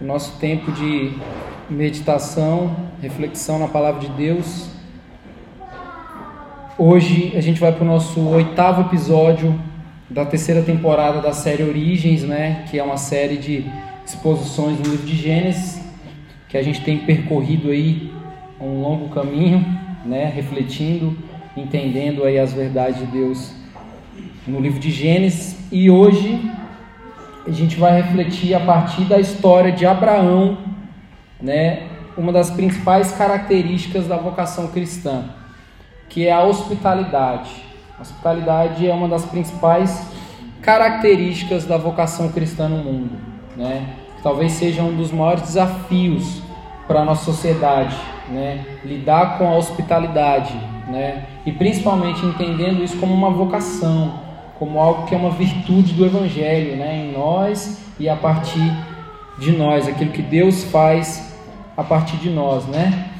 o nosso tempo de meditação, reflexão na palavra de Deus. Hoje a gente vai para o nosso oitavo episódio da terceira temporada da série Origens, né? Que é uma série de exposições no livro de Gênesis, que a gente tem percorrido aí um longo caminho, né? Refletindo, entendendo aí as verdades de Deus no livro de Gênesis. E hoje a gente vai refletir a partir da história de Abraão, né, uma das principais características da vocação cristã, que é a hospitalidade. A hospitalidade é uma das principais características da vocação cristã no mundo, né? Talvez seja um dos maiores desafios para a nossa sociedade, né? Lidar com a hospitalidade, né? E principalmente entendendo isso como uma vocação, como algo que é uma virtude do Evangelho né, em nós e a partir de nós, aquilo que Deus faz a partir de nós. Né?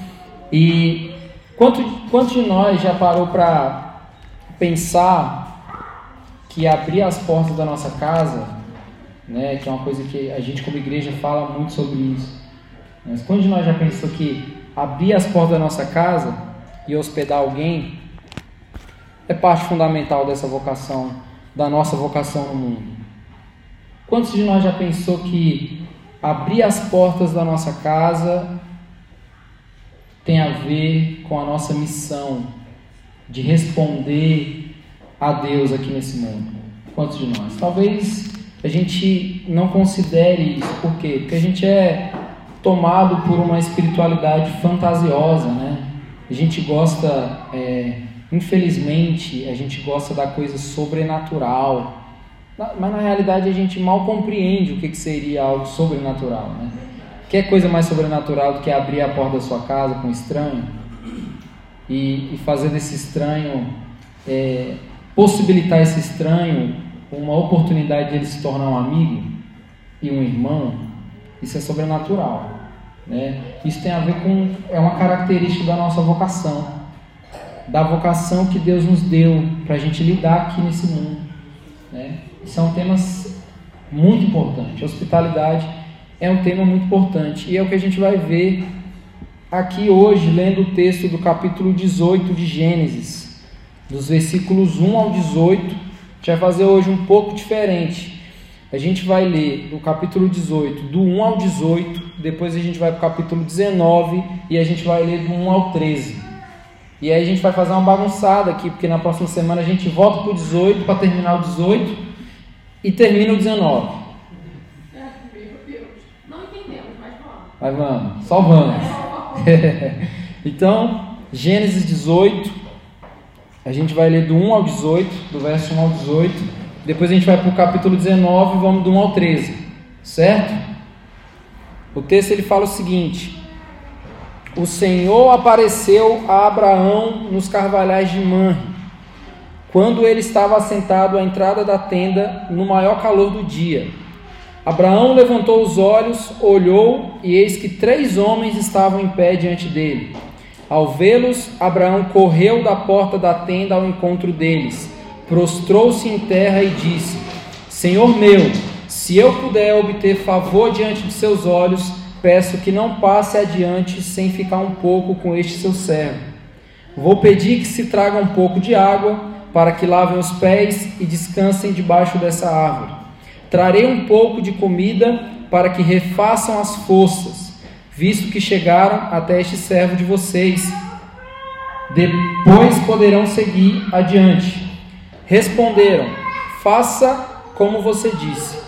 E quanto, quanto de nós já parou para pensar que abrir as portas da nossa casa, né, que é uma coisa que a gente como igreja fala muito sobre isso, mas quanto de nós já pensou que abrir as portas da nossa casa e hospedar alguém é parte fundamental dessa vocação, da nossa vocação no mundo. Quantos de nós já pensou que abrir as portas da nossa casa tem a ver com a nossa missão de responder a Deus aqui nesse mundo? Quantos de nós? Talvez a gente não considere isso, por quê? Porque a gente é tomado por uma espiritualidade fantasiosa, né? A gente gosta é, Infelizmente, a gente gosta da coisa sobrenatural, mas na realidade a gente mal compreende o que, seria algo sobrenatural. Né? Quer coisa mais sobrenatural do que abrir a porta da sua casa com um estranho e, e fazer desse estranho, é, possibilitar esse estranho uma oportunidade de ele se tornar um amigo e um irmão? Isso é sobrenatural. Né? Isso tem a ver com, é uma característica da nossa vocação da vocação que Deus nos deu para a gente lidar aqui nesse mundo. Né? São temas muito importantes. hospitalidade é um tema muito importante e é o que a gente vai ver aqui hoje, lendo o texto do capítulo 18 de Gênesis, dos versículos 1 ao 18. A gente vai fazer hoje um pouco diferente. A gente vai ler do capítulo 18, do 1 ao 18, depois a gente vai para o capítulo 19 e a gente vai ler do 1 ao 13. E aí a gente vai fazer uma bagunçada aqui, porque na próxima semana a gente volta para o 18 para terminar o 18 e termina o 19. Não entendemos, mas vamos. Mas vamos, só vamos. então, Gênesis 18, a gente vai ler do 1 ao 18, do verso 1 ao 18. Depois a gente vai para o capítulo 19 e vamos do 1 ao 13, certo? O texto ele fala o seguinte: o Senhor apareceu a Abraão nos carvalhais de Manre, quando ele estava assentado à entrada da tenda no maior calor do dia. Abraão levantou os olhos, olhou, e eis que três homens estavam em pé diante dele. Ao vê-los, Abraão correu da porta da tenda ao encontro deles, prostrou-se em terra e disse: Senhor meu, se eu puder obter favor diante de seus olhos, peço que não passe adiante sem ficar um pouco com este seu servo. Vou pedir que se traga um pouco de água, para que lavem os pés e descansem debaixo dessa árvore. Trarei um pouco de comida, para que refaçam as forças, visto que chegaram até este servo de vocês. Depois poderão seguir adiante. Responderam: Faça como você disse.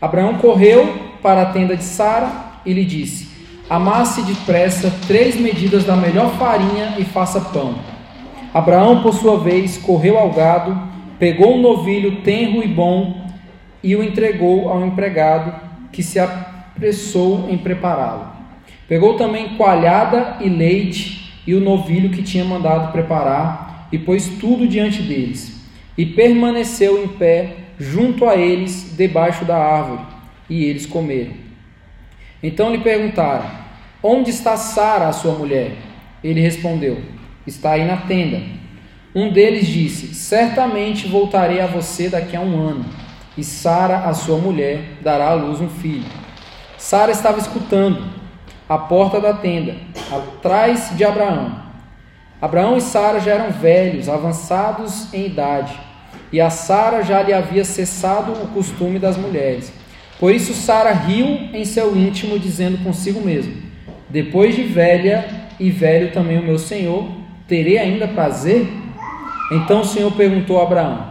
Abraão correu para a tenda de Sara e lhe disse: Amasse depressa três medidas da melhor farinha e faça pão. Abraão, por sua vez, correu ao gado, pegou um novilho tenro e bom e o entregou ao empregado, que se apressou em prepará-lo. Pegou também coalhada e leite e o novilho que tinha mandado preparar, e pôs tudo diante deles. E permaneceu em pé junto a eles, debaixo da árvore, e eles comeram. Então lhe perguntaram: Onde está Sara, a sua mulher? Ele respondeu: Está aí na tenda. Um deles disse: Certamente voltarei a você daqui a um ano, e Sara, a sua mulher, dará à luz um filho. Sara estava escutando à porta da tenda, atrás de Abraão. Abraão e Sara já eram velhos, avançados em idade, e a Sara já lhe havia cessado o costume das mulheres. Por isso Sara riu em seu íntimo, dizendo consigo mesmo: Depois de velha e velho também o meu senhor, terei ainda prazer? Então o Senhor perguntou a Abraão: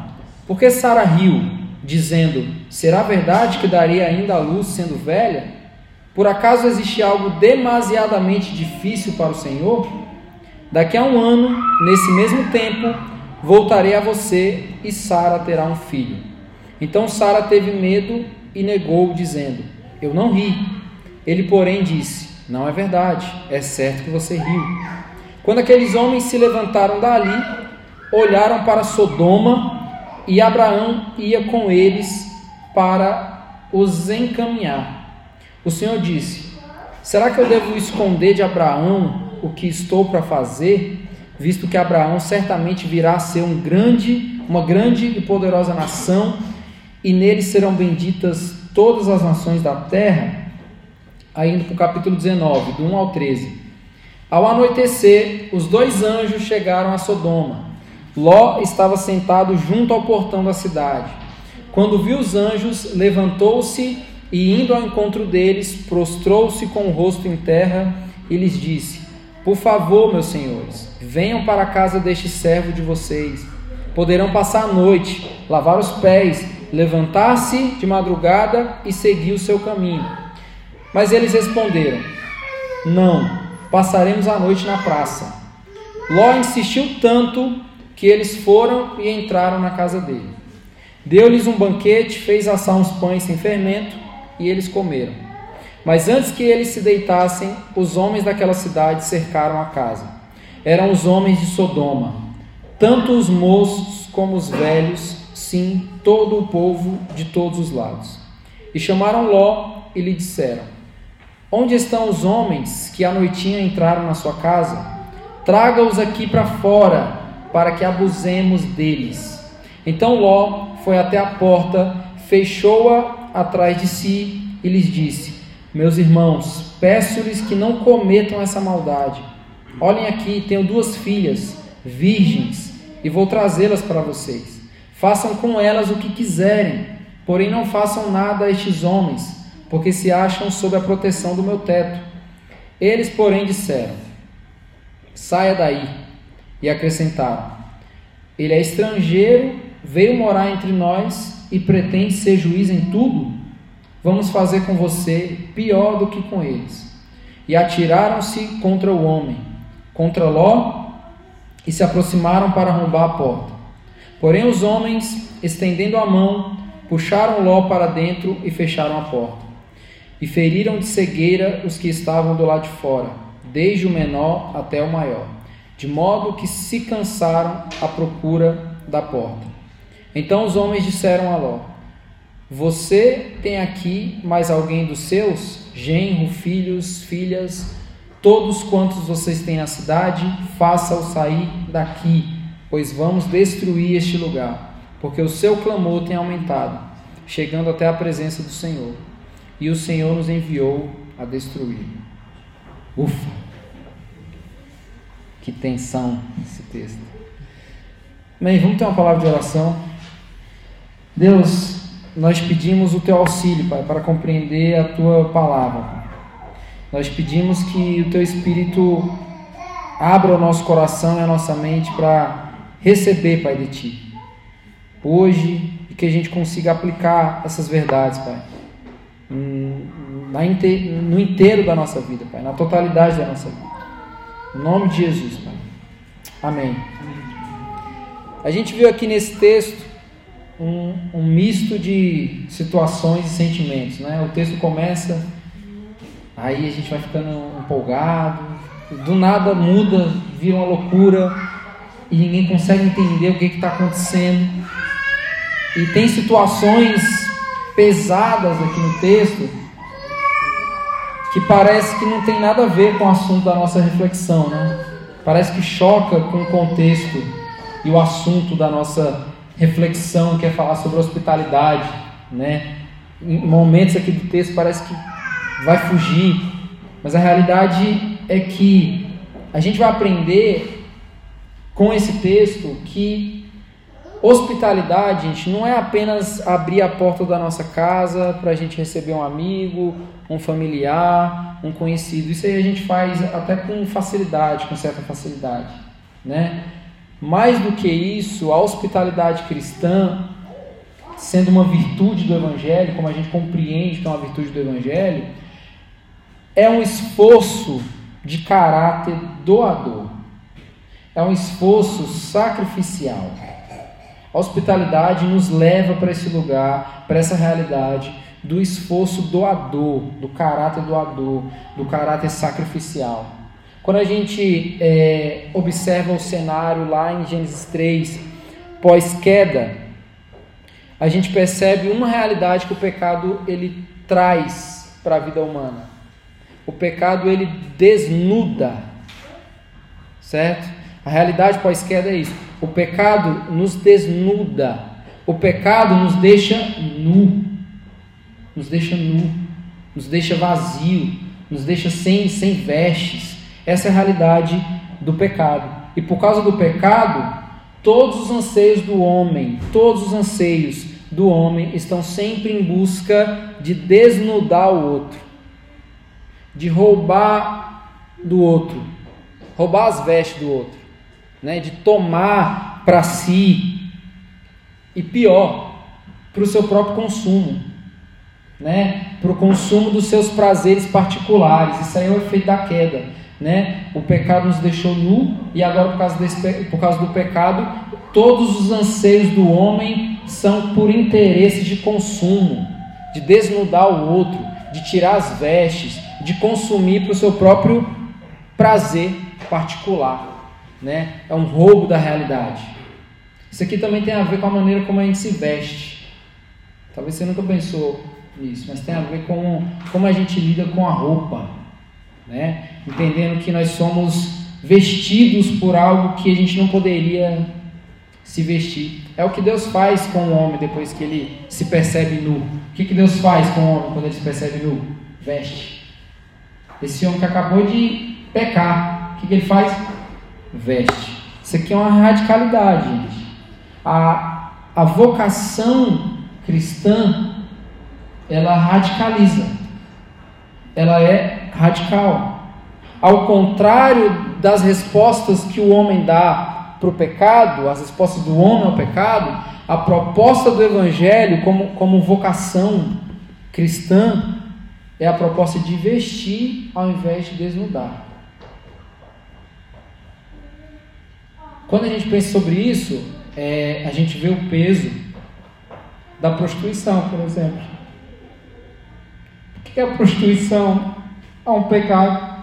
Por que Sara riu, dizendo: Será verdade que darei ainda a luz sendo velha? Por acaso existe algo demasiadamente difícil para o Senhor? Daqui a um ano, nesse mesmo tempo, voltarei a você e Sara terá um filho. Então Sara teve medo e negou, dizendo: Eu não ri. Ele, porém, disse: Não é verdade, é certo que você riu. Quando aqueles homens se levantaram dali, olharam para Sodoma e Abraão ia com eles para os encaminhar. O Senhor disse: Será que eu devo esconder de Abraão o que estou para fazer, visto que Abraão certamente virá a ser um grande, uma grande e poderosa nação, e nele serão benditas todas as nações da terra? Aí indo para o capítulo 19, do 1 ao 13. Ao anoitecer, os dois anjos chegaram a Sodoma. Ló estava sentado junto ao portão da cidade. Quando viu os anjos, levantou-se e, indo ao encontro deles, prostrou-se com o rosto em terra e lhes disse: Por favor, meus senhores, venham para a casa deste servo de vocês. Poderão passar a noite, lavar os pés, levantar-se de madrugada e seguir o seu caminho. Mas eles responderam: Não, passaremos a noite na praça. Ló insistiu tanto que eles foram e entraram na casa dele. Deu-lhes um banquete, fez assar uns pães sem fermento e eles comeram. Mas antes que eles se deitassem, os homens daquela cidade cercaram a casa. Eram os homens de Sodoma, tanto os moços como os velhos, sim, todo o povo de todos os lados. E chamaram Ló e lhe disseram: Onde estão os homens que à noitinha entraram na sua casa? Traga-os aqui para fora para que abusemos deles. Então Ló foi até a porta, fechou-a atrás de si e lhes disse: Meus irmãos, peço-lhes que não cometam essa maldade. Olhem aqui, tenho duas filhas, virgens, e vou trazê-las para vocês. Façam com elas o que quiserem, porém não façam nada a estes homens, porque se acham sob a proteção do meu teto. Eles, porém, disseram: Saia daí e acrescentaram: Ele é estrangeiro, veio morar entre nós e pretende ser juiz em tudo? Vamos fazer com você pior do que com eles. E atiraram-se contra o homem, contra Ló, e se aproximaram para arrombar a porta. Porém, os homens, estendendo a mão, puxaram Ló para dentro e fecharam a porta. E feriram de cegueira os que estavam do lado de fora, desde o menor até o maior de modo que se cansaram à procura da porta. Então os homens disseram a Ló: Você tem aqui mais alguém dos seus, genro, filhos, filhas, todos quantos vocês têm na cidade, faça-o sair daqui, pois vamos destruir este lugar, porque o seu clamor tem aumentado, chegando até a presença do Senhor, e o Senhor nos enviou a destruir. Ufa! Que tensão esse texto. Bem, vamos ter uma palavra de oração. Deus, nós pedimos o teu auxílio, Pai, para compreender a tua palavra. Nós pedimos que o teu Espírito abra o nosso coração e a nossa mente para receber, Pai, de ti. Hoje, e que a gente consiga aplicar essas verdades, Pai, no inteiro da nossa vida, Pai, na totalidade da nossa vida. Em nome de Jesus, Pai. Amém. A gente viu aqui nesse texto um, um misto de situações e sentimentos. Né? O texto começa, aí a gente vai ficando empolgado, do nada muda, vira uma loucura e ninguém consegue entender o que está acontecendo. E tem situações pesadas aqui no texto que parece que não tem nada a ver com o assunto da nossa reflexão, né? Parece que choca com o contexto e o assunto da nossa reflexão, que é falar sobre hospitalidade, né? Em momentos aqui do texto parece que vai fugir. Mas a realidade é que a gente vai aprender com esse texto que hospitalidade, gente, não é apenas abrir a porta da nossa casa para a gente receber um amigo, um familiar, um conhecido. Isso aí a gente faz até com facilidade, com certa facilidade, né? Mais do que isso, a hospitalidade cristã, sendo uma virtude do Evangelho, como a gente compreende que é uma virtude do Evangelho, é um esforço de caráter doador, é um esforço sacrificial. A hospitalidade nos leva para esse lugar, para essa realidade do esforço doador, do caráter doador, do caráter sacrificial. Quando a gente é, observa o cenário lá em Gênesis 3, pós-queda, a gente percebe uma realidade que o pecado ele traz para a vida humana. O pecado ele desnuda, certo? A realidade pós-queda é isso. O pecado nos desnuda. O pecado nos deixa nu. Nos deixa nu. Nos deixa vazio. Nos deixa sem, sem vestes. Essa é a realidade do pecado. E por causa do pecado, todos os anseios do homem, todos os anseios do homem estão sempre em busca de desnudar o outro, de roubar do outro, roubar as vestes do outro, né? de tomar para si e pior, para o seu próprio consumo, né? para o consumo dos seus prazeres particulares. Isso aí é o efeito da queda. Né? O pecado nos deixou nu e agora por causa, desse, por causa do pecado, todos os anseios do homem são por interesse de consumo, de desnudar o outro, de tirar as vestes, de consumir para o seu próprio prazer particular. Né? É um roubo da realidade. Isso aqui também tem a ver com a maneira como a gente se veste. Talvez você nunca pensou nisso, mas tem a ver com como a gente lida com a roupa. Né? Entendendo que nós somos vestidos por algo que a gente não poderia se vestir. É o que Deus faz com o homem depois que ele se percebe nu. O que, que Deus faz com o homem quando ele se percebe nu? Veste. Esse homem que acabou de pecar, o que, que ele faz? Veste. Isso aqui é uma radicalidade. A, a vocação cristã, ela radicaliza. Ela é radical. Ao contrário das respostas que o homem dá para o pecado, as respostas do homem ao pecado, a proposta do Evangelho como, como vocação cristã é a proposta de vestir ao invés de desnudar. Quando a gente pensa sobre isso, é, a gente vê o peso da prostituição, por exemplo. O que é a prostituição? É um pecado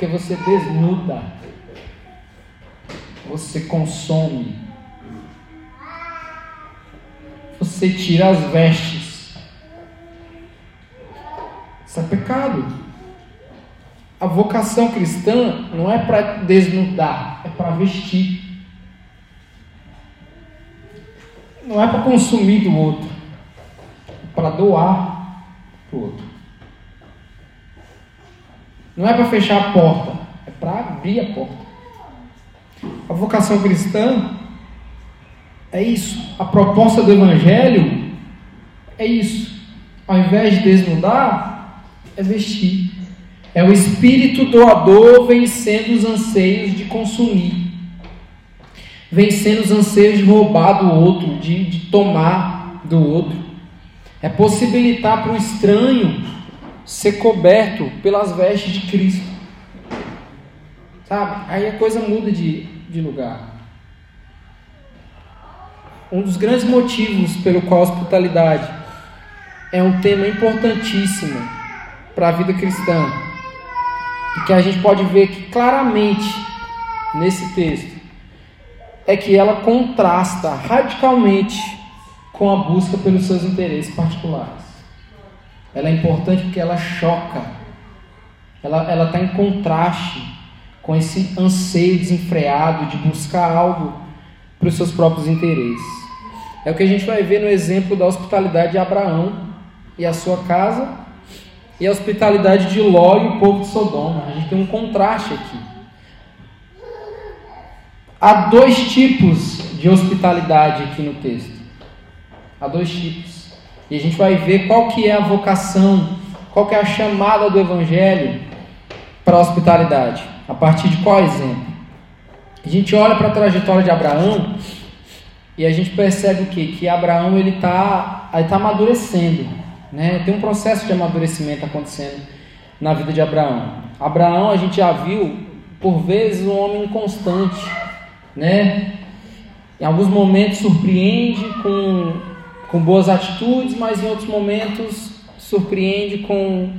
Porque você desnuda, você consome, você tira as vestes. Isso é pecado. A vocação cristã não é para desnudar, é para vestir. Não é para consumir do outro, é para doar para o outro. Não é para fechar a porta, é para abrir a porta. A vocação cristã é isso. A proposta do Evangelho é isso. Ao invés de desnudar, é vestir. É o espírito doador vencendo os anseios de consumir, vencendo os anseios de roubar do outro, de, de tomar do outro. É possibilitar para o estranho ser coberto pelas vestes de Cristo. Sabe? Aí a coisa muda de, de lugar. Um dos grandes motivos pelo qual a hospitalidade é um tema importantíssimo para a vida cristã que a gente pode ver que claramente nesse texto é que ela contrasta radicalmente com a busca pelos seus interesses particulares. Ela é importante porque ela choca. Ela está em contraste com esse anseio desenfreado de buscar algo para os seus próprios interesses. É o que a gente vai ver no exemplo da hospitalidade de Abraão e a sua casa e a hospitalidade de Ló e o povo de Sodoma. A gente tem um contraste aqui. Há dois tipos de hospitalidade aqui no texto. Há dois tipos. E a gente vai ver qual que é a vocação, qual que é a chamada do evangelho para a hospitalidade. A partir de qual exemplo? A gente olha para a trajetória de Abraão e a gente percebe o quê? Que Abraão ele está ele tá amadurecendo. Né? Tem um processo de amadurecimento acontecendo na vida de Abraão. Abraão, a gente já viu, por vezes, um homem inconstante. Né? Em alguns momentos surpreende com, com boas atitudes, mas em outros momentos surpreende com.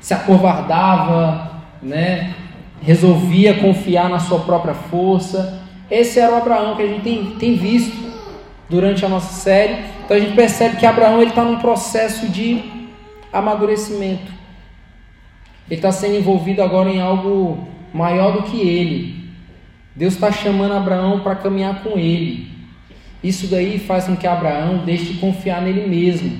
se acovardava, né? resolvia confiar na sua própria força. Esse era o Abraão que a gente tem, tem visto durante a nossa série. Então a gente percebe que Abraão está num processo de amadurecimento. Ele está sendo envolvido agora em algo maior do que ele. Deus está chamando Abraão para caminhar com ele. Isso daí faz com que Abraão deixe de confiar nele mesmo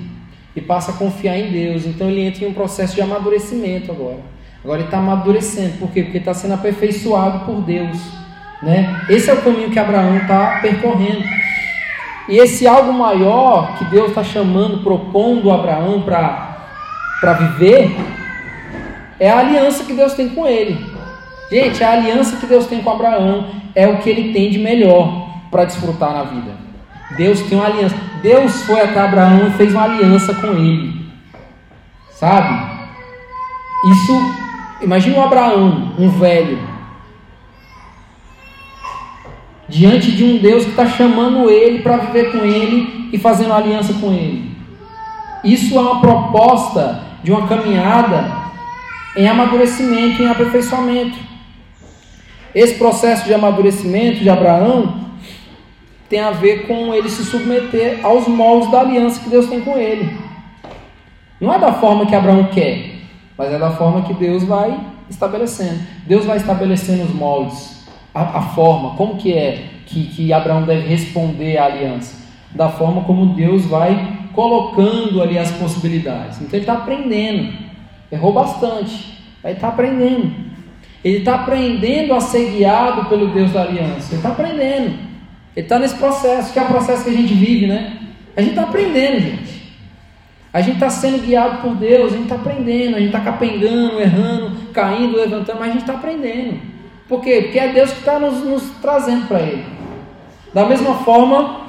e passe a confiar em Deus. Então ele entra em um processo de amadurecimento agora. Agora ele está amadurecendo. Por quê? Porque está sendo aperfeiçoado por Deus. Né? Esse é o caminho que Abraão está percorrendo. E esse algo maior que Deus está chamando, propondo Abraão para viver, é a aliança que Deus tem com ele. Gente, a aliança que Deus tem com Abraão é o que ele tem de melhor para desfrutar na vida. Deus tem uma aliança. Deus foi até Abraão e fez uma aliança com ele. Sabe? Isso, imagina um Abraão, um velho, diante de um Deus que está chamando ele para viver com ele e fazendo aliança com ele. Isso é uma proposta de uma caminhada em amadurecimento, em aperfeiçoamento. Esse processo de amadurecimento de Abraão tem a ver com ele se submeter aos moldes da aliança que Deus tem com ele. Não é da forma que Abraão quer, mas é da forma que Deus vai estabelecendo. Deus vai estabelecendo os moldes a, a forma, como que é que, que Abraão deve responder à aliança? Da forma como Deus vai colocando ali as possibilidades. Então ele está aprendendo. Errou bastante, mas está aprendendo. Ele está aprendendo a ser guiado pelo Deus da aliança. Ele está aprendendo. Ele está nesse processo, que é o processo que a gente vive, né? A gente está aprendendo, gente. A gente está sendo guiado por Deus, a gente está aprendendo, a gente está capengando, errando, caindo, levantando, mas a gente está aprendendo. Por quê? Porque é Deus que está nos, nos trazendo para Ele. Da mesma forma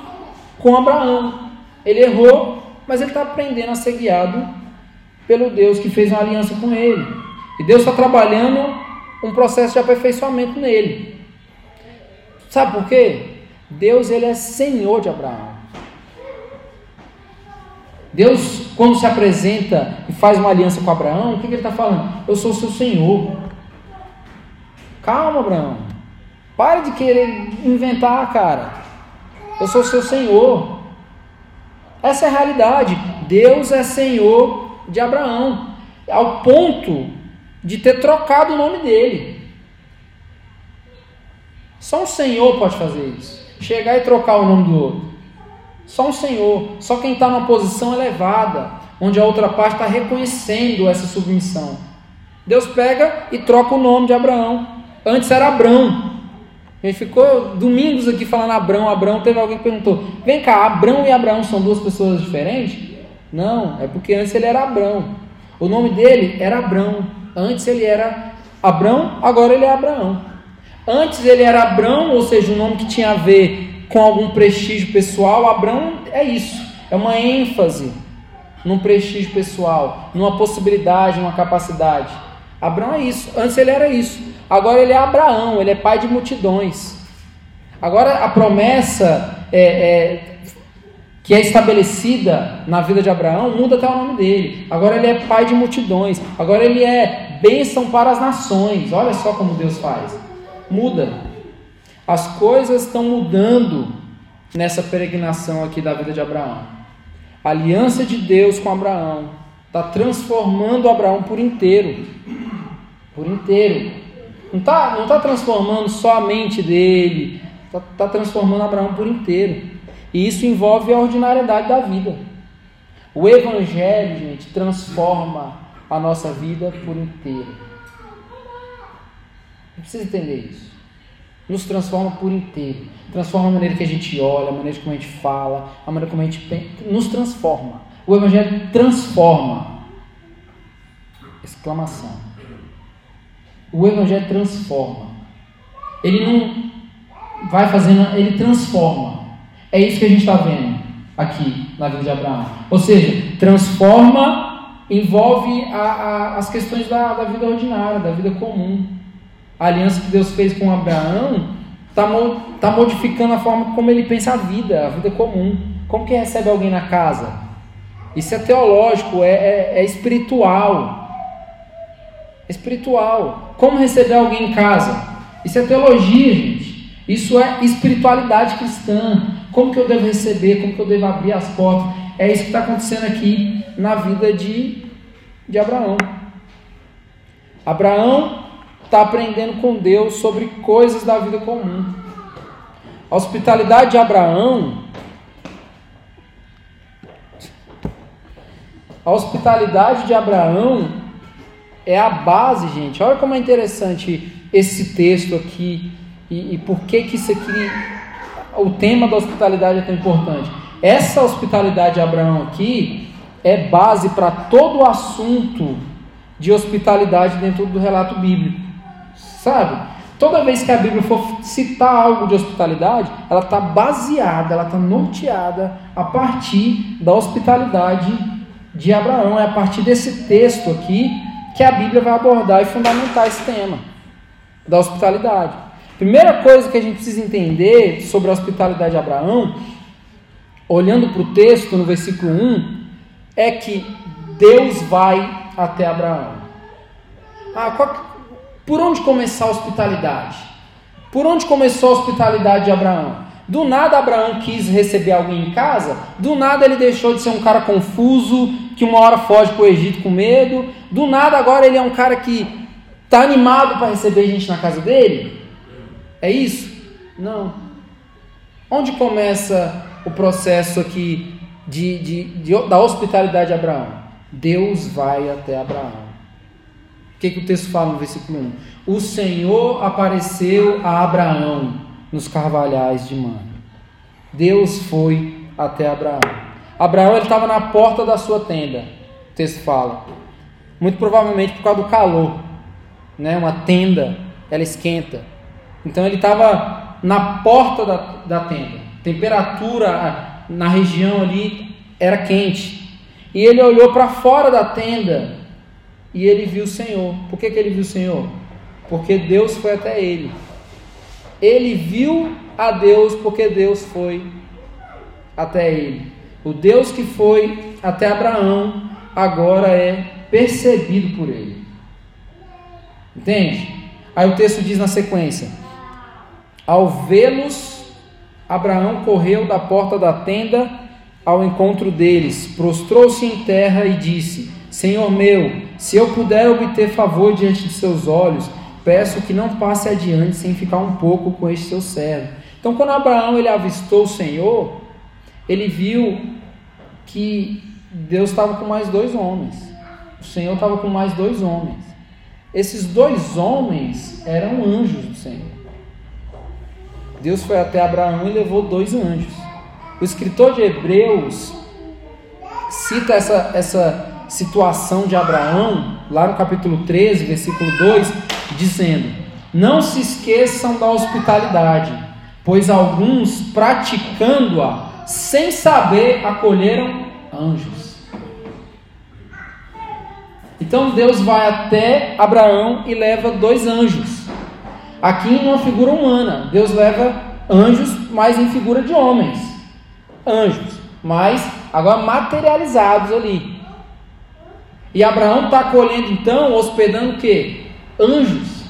com Abraão. Ele errou, mas ele está aprendendo a ser guiado pelo Deus que fez uma aliança com ele. E Deus está trabalhando um processo de aperfeiçoamento nele. Sabe por quê? Deus ele é Senhor de Abraão. Deus, quando se apresenta e faz uma aliança com Abraão, o que, que ele está falando? Eu sou seu Senhor. Calma, Abraão. Pare de querer inventar, cara. Eu sou seu Senhor. Essa é a realidade. Deus é Senhor de Abraão, ao ponto de ter trocado o nome dele. Só um Senhor pode fazer isso. Chegar e trocar o nome do outro. Só um Senhor. Só quem está numa posição elevada, onde a outra parte está reconhecendo essa submissão. Deus pega e troca o nome de Abraão. Antes era Abrão. A gente ficou domingos aqui falando Abrão, Abrão. Teve alguém que perguntou: vem cá, Abrão e Abraão são duas pessoas diferentes? Não, é porque antes ele era Abrão. O nome dele era Abrão. Antes ele era Abrão, agora ele é Abraão. Antes ele era Abrão, ou seja, um nome que tinha a ver com algum prestígio pessoal. Abrão é isso, é uma ênfase num prestígio pessoal, numa possibilidade, numa capacidade. Abrão é isso. Antes ele era isso. Agora ele é Abraão, ele é pai de multidões. Agora a promessa é, é, que é estabelecida na vida de Abraão muda até o nome dele. Agora ele é pai de multidões. Agora ele é bênção para as nações. Olha só como Deus faz. Muda. As coisas estão mudando nessa peregrinação aqui da vida de Abraão. A aliança de Deus com Abraão está transformando Abraão por inteiro. Por inteiro. Não está não tá transformando só a mente dele, Está tá transformando Abraão por inteiro. E isso envolve a ordinariedade da vida. O Evangelho, gente, transforma a nossa vida por inteiro. Precisa entender isso. Nos transforma por inteiro. Transforma a maneira que a gente olha, a maneira como a gente fala, a maneira como a gente pensa. Nos transforma. O Evangelho transforma. Exclamação. O Evangelho transforma. Ele não vai fazendo, ele transforma. É isso que a gente está vendo aqui na vida de Abraão. Ou seja, transforma, envolve a, a, as questões da, da, vida ordinária, da vida comum. A aliança que Deus fez com Abraão está tá modificando a forma como ele pensa a vida, a vida comum. Como que recebe alguém na casa? Isso é teológico, é, é, é espiritual. É espiritual. Como receber alguém em casa? Isso é teologia, gente. Isso é espiritualidade cristã. Como que eu devo receber? Como que eu devo abrir as portas? É isso que está acontecendo aqui na vida de, de Abraão. Abraão está aprendendo com Deus sobre coisas da vida comum. A hospitalidade de Abraão. A hospitalidade de Abraão é a base, gente. Olha como é interessante esse texto aqui e, e por que que isso aqui o tema da hospitalidade é tão importante. Essa hospitalidade de Abraão aqui é base para todo o assunto de hospitalidade dentro do relato bíblico. Sabe? Toda vez que a Bíblia for citar algo de hospitalidade, ela está baseada, ela está norteada a partir da hospitalidade de Abraão. É a partir desse texto aqui que a Bíblia vai abordar e fundamentar esse tema da hospitalidade. Primeira coisa que a gente precisa entender sobre a hospitalidade de Abraão, olhando para o texto no versículo 1, é que Deus vai até Abraão. Ah, qual, por onde começar a hospitalidade? Por onde começou a hospitalidade de Abraão? Do nada Abraão quis receber alguém em casa, do nada ele deixou de ser um cara confuso, que uma hora foge para o Egito com medo, do nada agora ele é um cara que está animado para receber gente na casa dele. É isso? Não. Onde começa o processo aqui de, de, de, da hospitalidade de Abraão? Deus vai até Abraão. O que, que o texto fala no versículo 1? O Senhor apareceu a Abraão nos carvalhais de Mano. Deus foi até Abraão. Abraão estava na porta da sua tenda. O texto fala. Muito provavelmente por causa do calor. Né? Uma tenda, ela esquenta. Então ele estava na porta da, da tenda. Temperatura na região ali era quente. E ele olhou para fora da tenda e ele viu o Senhor. Por que, que ele viu o Senhor? Porque Deus foi até ele. Ele viu a Deus porque Deus foi até ele. O Deus que foi até Abraão agora é percebido por ele. Entende? Aí o texto diz na sequência: ao vê-los, Abraão correu da porta da tenda ao encontro deles, prostrou-se em terra e disse: Senhor meu, se eu puder obter favor diante de seus olhos, peço que não passe adiante sem ficar um pouco com este seu servo. Então, quando Abraão ele avistou o Senhor, ele viu que Deus estava com mais dois homens. O Senhor estava com mais dois homens. Esses dois homens eram anjos do Senhor. Deus foi até Abraão e levou dois anjos. O escritor de Hebreus cita essa, essa situação de Abraão, lá no capítulo 13, versículo 2, dizendo: Não se esqueçam da hospitalidade, pois alguns, praticando-a, sem saber, acolheram anjos. Então Deus vai até Abraão e leva dois anjos. Aqui em uma figura humana. Deus leva anjos, mas em figura de homens. Anjos, mas agora materializados ali. E Abraão está acolhendo então, hospedando o quê? Anjos.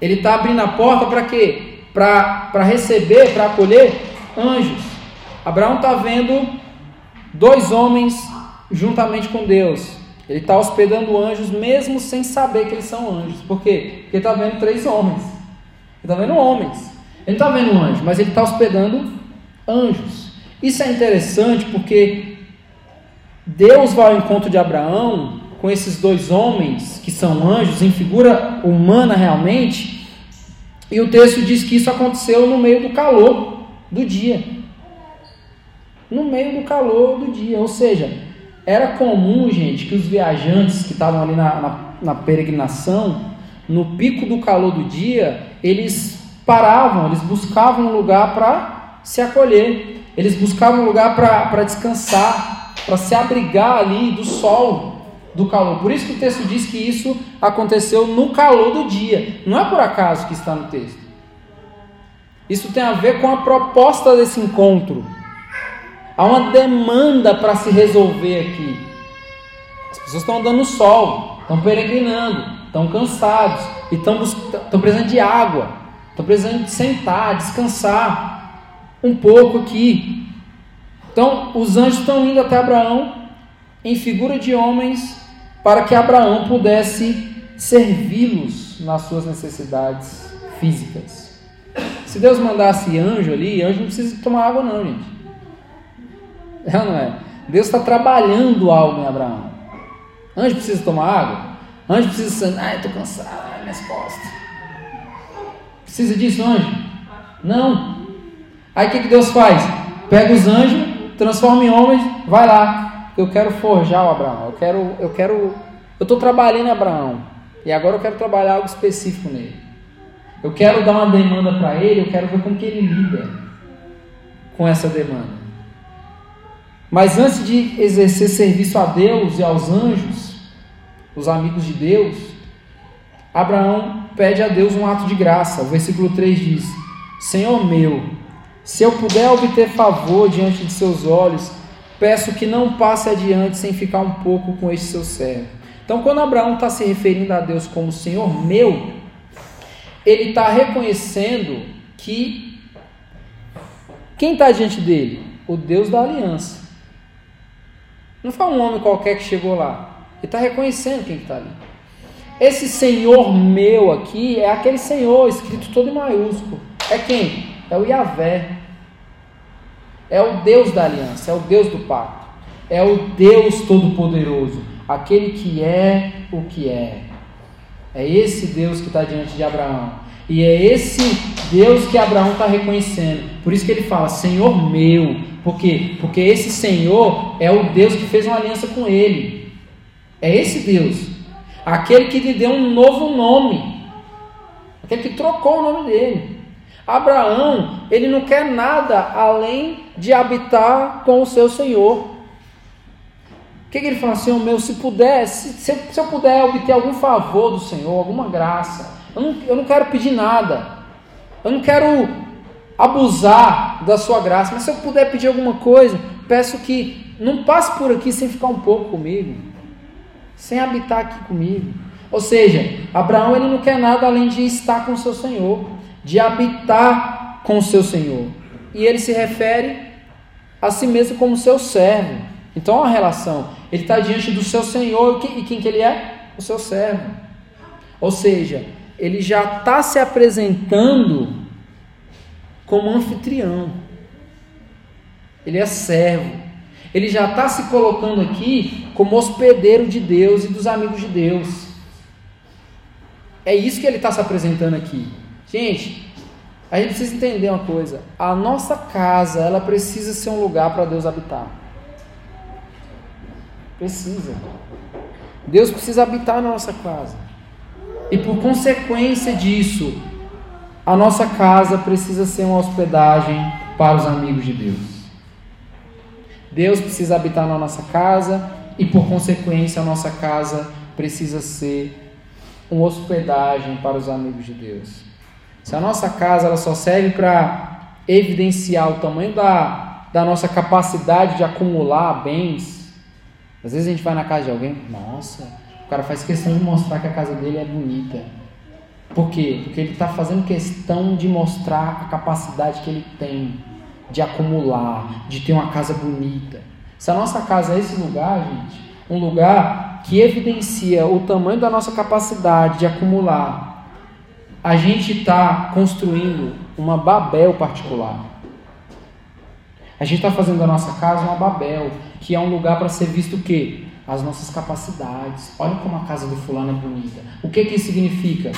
Ele está abrindo a porta para quê? Para receber, para acolher anjos. Abraão está vendo dois homens juntamente com Deus. Ele está hospedando anjos mesmo sem saber que eles são anjos. Por quê? Porque está vendo três homens. Ele está vendo homens. Ele está vendo um anjo, mas ele está hospedando anjos. Isso é interessante porque Deus vai ao encontro de Abraão com esses dois homens que são anjos, em figura humana realmente, e o texto diz que isso aconteceu no meio do calor do dia. No meio do calor do dia, ou seja, era comum, gente, que os viajantes que estavam ali na, na, na peregrinação, no pico do calor do dia, eles paravam, eles buscavam um lugar para se acolher, eles buscavam um lugar para descansar, para se abrigar ali do sol, do calor. Por isso que o texto diz que isso aconteceu no calor do dia. Não é por acaso que está no texto. Isso tem a ver com a proposta desse encontro. Há uma demanda para se resolver aqui. As pessoas estão andando no sol, estão peregrinando, estão cansados e estão, estão precisando de água, estão precisando de sentar, descansar um pouco aqui. Então, os anjos estão indo até Abraão em figura de homens para que Abraão pudesse servi-los nas suas necessidades físicas. Se Deus mandasse anjo ali, anjo não precisa tomar água, não, gente. É ou não é? Deus está trabalhando algo em Abraão. Anjo precisa tomar água? Anjo precisa. Ai, estou cansado, ai, minhas costas. Precisa disso, anjo? Não. Aí o que, que Deus faz? Pega os anjos, transforma em homens, vai lá, eu quero forjar o Abraão, eu quero, eu quero, eu estou trabalhando em Abraão e agora eu quero trabalhar algo específico nele. Eu quero dar uma demanda para ele, eu quero ver como que ele lida com essa demanda. Mas antes de exercer serviço a Deus e aos anjos, os amigos de Deus, Abraão pede a Deus um ato de graça. O versículo 3 diz: Senhor meu, se eu puder obter favor diante de seus olhos, peço que não passe adiante sem ficar um pouco com este seu servo. Então, quando Abraão está se referindo a Deus como Senhor meu, ele está reconhecendo que quem está diante dele? O Deus da aliança. Não foi um homem qualquer que chegou lá. Ele está reconhecendo quem está ali. Esse Senhor meu aqui é aquele Senhor escrito todo em maiúsculo. É quem? É o Yahvé. É o Deus da aliança, é o Deus do pacto, é o Deus todo-poderoso, aquele que é o que é. É esse Deus que está diante de Abraão. E é esse Deus que Abraão está reconhecendo. Por isso que ele fala, Senhor meu. Por quê? Porque esse Senhor é o Deus que fez uma aliança com ele. É esse Deus. Aquele que lhe deu um novo nome. Aquele que trocou o nome dele. Abraão, ele não quer nada além de habitar com o seu Senhor. O que, que ele fala, Senhor meu, se puder, se, se, eu puder obter algum favor do Senhor, alguma graça, eu não, eu não quero pedir nada, eu não quero abusar da sua graça, mas se eu puder pedir alguma coisa, peço que não passe por aqui sem ficar um pouco comigo, sem habitar aqui comigo. Ou seja, Abraão ele não quer nada além de estar com seu Senhor de habitar com o seu Senhor. E ele se refere a si mesmo como seu servo. Então, a relação. Ele está diante do seu Senhor e quem que ele é? O seu servo. Ou seja, ele já está se apresentando como anfitrião. Ele é servo. Ele já está se colocando aqui como hospedeiro de Deus e dos amigos de Deus. É isso que ele está se apresentando aqui. Gente, a gente precisa entender uma coisa: a nossa casa, ela precisa ser um lugar para Deus habitar. Precisa. Deus precisa habitar na nossa casa. E por consequência disso, a nossa casa precisa ser uma hospedagem para os amigos de Deus. Deus precisa habitar na nossa casa e por consequência a nossa casa precisa ser uma hospedagem para os amigos de Deus. Se a nossa casa ela só serve para evidenciar o tamanho da, da nossa capacidade de acumular bens, às vezes a gente vai na casa de alguém, nossa, o cara faz questão de mostrar que a casa dele é bonita. Por quê? Porque ele está fazendo questão de mostrar a capacidade que ele tem de acumular, de ter uma casa bonita. Se a nossa casa é esse lugar, gente, um lugar que evidencia o tamanho da nossa capacidade de acumular, a gente está construindo uma Babel particular. A gente está fazendo da nossa casa uma Babel, que é um lugar para ser visto o quê? As nossas capacidades. Olha como a casa do fulano é bonita. O que, que isso significa?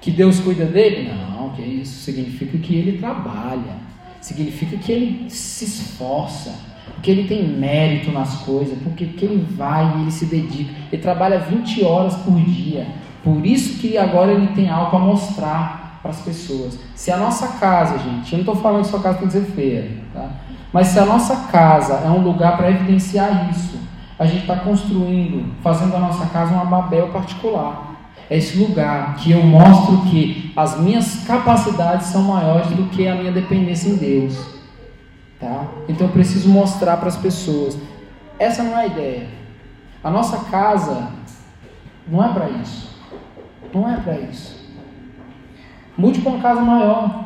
Que Deus cuida dele? Não, que isso significa que ele trabalha. Significa que ele se esforça, que ele tem mérito nas coisas, porque, porque ele vai e ele se dedica. Ele trabalha 20 horas por dia. Por isso que agora ele tem algo para mostrar para as pessoas. Se a nossa casa, gente, eu não estou falando que sua casa tem que ser feia, tá? mas se a nossa casa é um lugar para evidenciar isso, a gente está construindo, fazendo a nossa casa uma Babel particular. É esse lugar que eu mostro que as minhas capacidades são maiores do que a minha dependência em Deus. Tá? Então eu preciso mostrar para as pessoas. Essa não é a ideia. A nossa casa não é para isso. Não é para isso. Mude uma casa maior.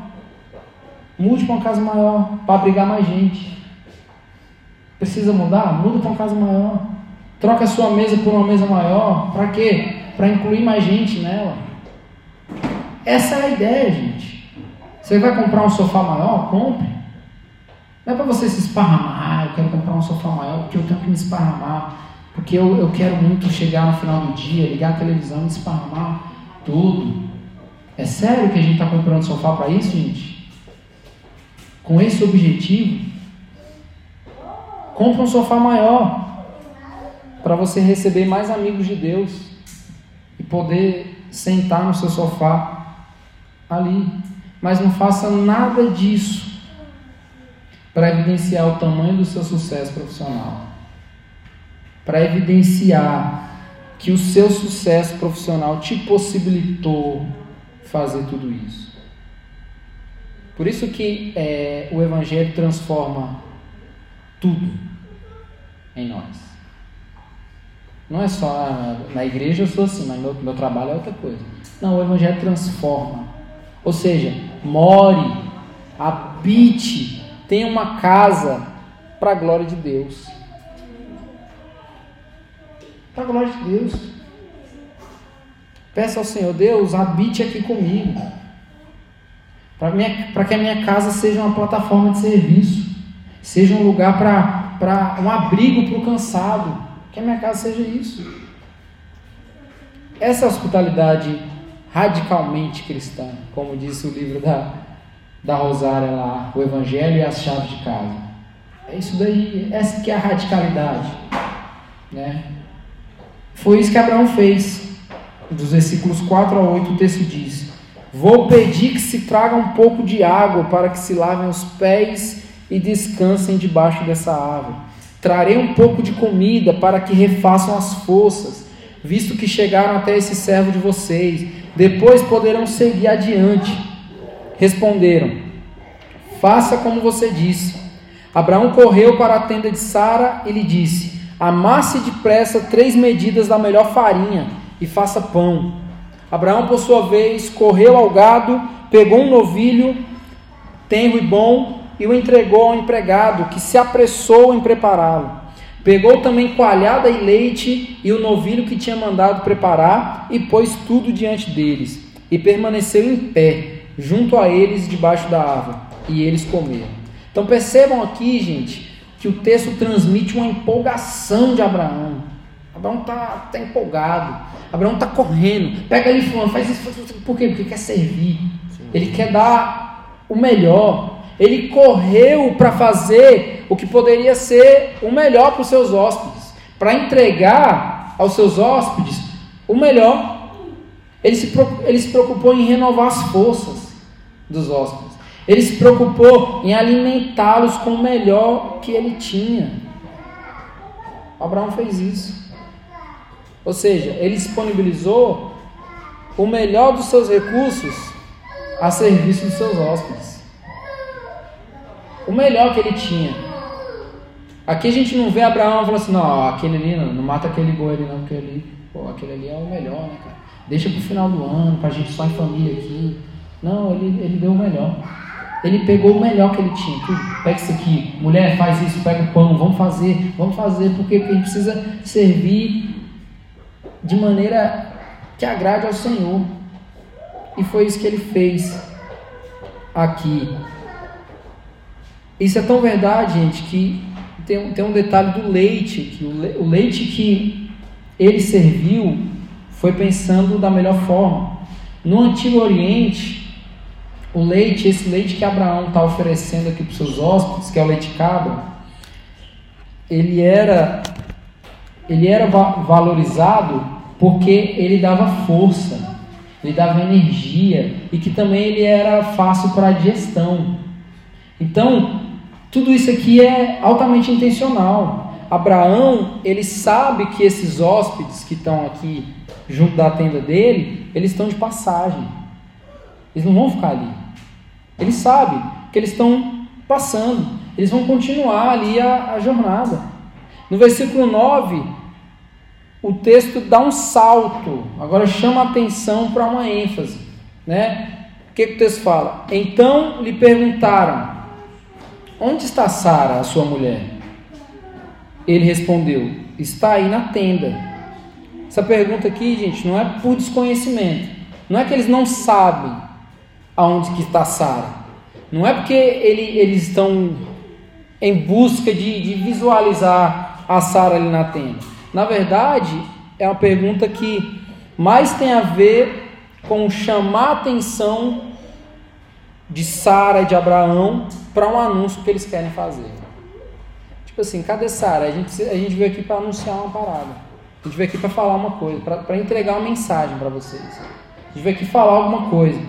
Para uma casa maior para abrigar mais gente. Precisa mudar? Muda para uma casa maior. Troca a sua mesa por uma mesa maior. Para quê? Para incluir mais gente nela. Essa é a ideia, gente. Você vai comprar um sofá maior? Compre. Não é para você se esparramar. Eu quero comprar um sofá maior porque eu tenho que me esparramar. Porque eu, eu quero muito chegar no final do dia, ligar a televisão e esparramar tudo. É sério que a gente está comprando sofá para isso, gente? Com esse objetivo? Compra um sofá maior para você receber mais amigos de Deus e poder sentar no seu sofá ali. Mas não faça nada disso para evidenciar o tamanho do seu sucesso profissional. Para evidenciar que o seu sucesso profissional te possibilitou fazer tudo isso. Por isso que é, o Evangelho transforma tudo em nós. Não é só na igreja eu sou assim, mas meu, meu trabalho é outra coisa. Não, o Evangelho transforma. Ou seja, more, habite, tenha uma casa para a glória de Deus para a glória de Deus. Peça ao Senhor, Deus, habite aqui comigo. Para que a minha casa seja uma plataforma de serviço, seja um lugar para um abrigo para o cansado. Que a minha casa seja isso. Essa hospitalidade radicalmente cristã, como disse o livro da, da Rosária lá, o Evangelho e as chaves de casa. É isso daí, essa que é a radicalidade. Né? Foi isso que Abraão fez. Dos versículos 4 a 8, o texto diz: Vou pedir que se traga um pouco de água para que se lavem os pés e descansem debaixo dessa árvore. Trarei um pouco de comida para que refaçam as forças, visto que chegaram até esse servo de vocês. Depois poderão seguir adiante. Responderam: Faça como você disse. Abraão correu para a tenda de Sara e lhe disse: Amasse depressa três medidas da melhor farinha e faça pão. Abraão, por sua vez, correu ao gado, pegou um novilho tenro e bom e o entregou ao empregado, que se apressou em prepará-lo. Pegou também coalhada e leite e o novilho que tinha mandado preparar e pôs tudo diante deles. E permaneceu em pé, junto a eles, debaixo da árvore. E eles comeram. Então percebam aqui, gente, que o texto transmite uma empolgação de Abraão. Abraão está tá empolgado. Abraão está correndo. Pega ali, fulano, faz isso. Por quê? Porque quer servir. Sim. Ele quer dar o melhor. Ele correu para fazer o que poderia ser o melhor para os seus hóspedes. Para entregar aos seus hóspedes o melhor. Ele se, ele se preocupou em renovar as forças dos hóspedes. Ele se preocupou em alimentá-los com o melhor que ele tinha. Abraão fez isso. Ou seja, ele disponibilizou o melhor dos seus recursos a serviço dos seus hóspedes. O melhor que ele tinha. Aqui a gente não vê Abraão falando assim, não, aquele ali, não, não mata aquele boi ali não, porque ali, pô, aquele ali é o melhor, né, cara? Deixa pro final do ano, pra gente só em família aqui. Não, ele, ele deu o melhor. Ele pegou o melhor que ele tinha. Pega isso aqui, mulher, faz isso, pega o pão, vamos fazer, vamos fazer, porque, porque a gente precisa servir de maneira que agrade ao Senhor. E foi isso que ele fez. aqui. Isso é tão verdade, gente, que tem, tem um detalhe do leite, que o, le, o leite que ele serviu foi pensando da melhor forma. No Antigo Oriente, o leite, esse leite que Abraão está oferecendo aqui para os seus hóspedes, que é o leite cabra, ele era, ele era valorizado porque ele dava força, ele dava energia e que também ele era fácil para a digestão. Então, tudo isso aqui é altamente intencional. Abraão, ele sabe que esses hóspedes que estão aqui junto da tenda dele, eles estão de passagem. Eles não vão ficar ali. Ele sabe que eles estão passando. Eles vão continuar ali a, a jornada. No versículo 9, o texto dá um salto. Agora chama atenção para uma ênfase. Né? O que, que o texto fala? Então lhe perguntaram: Onde está Sara, a sua mulher? Ele respondeu: Está aí na tenda. Essa pergunta aqui, gente, não é por desconhecimento. Não é que eles não sabem aonde que está Sara. Não é porque ele, eles estão em busca de, de visualizar a Sara ali na tenda. Na verdade, é uma pergunta que mais tem a ver com chamar atenção de Sara e de Abraão para um anúncio que eles querem fazer. Tipo assim, cadê Sara? A gente, a gente veio aqui para anunciar uma parada. A gente veio aqui para falar uma coisa, para entregar uma mensagem para vocês. A gente veio aqui falar alguma coisa.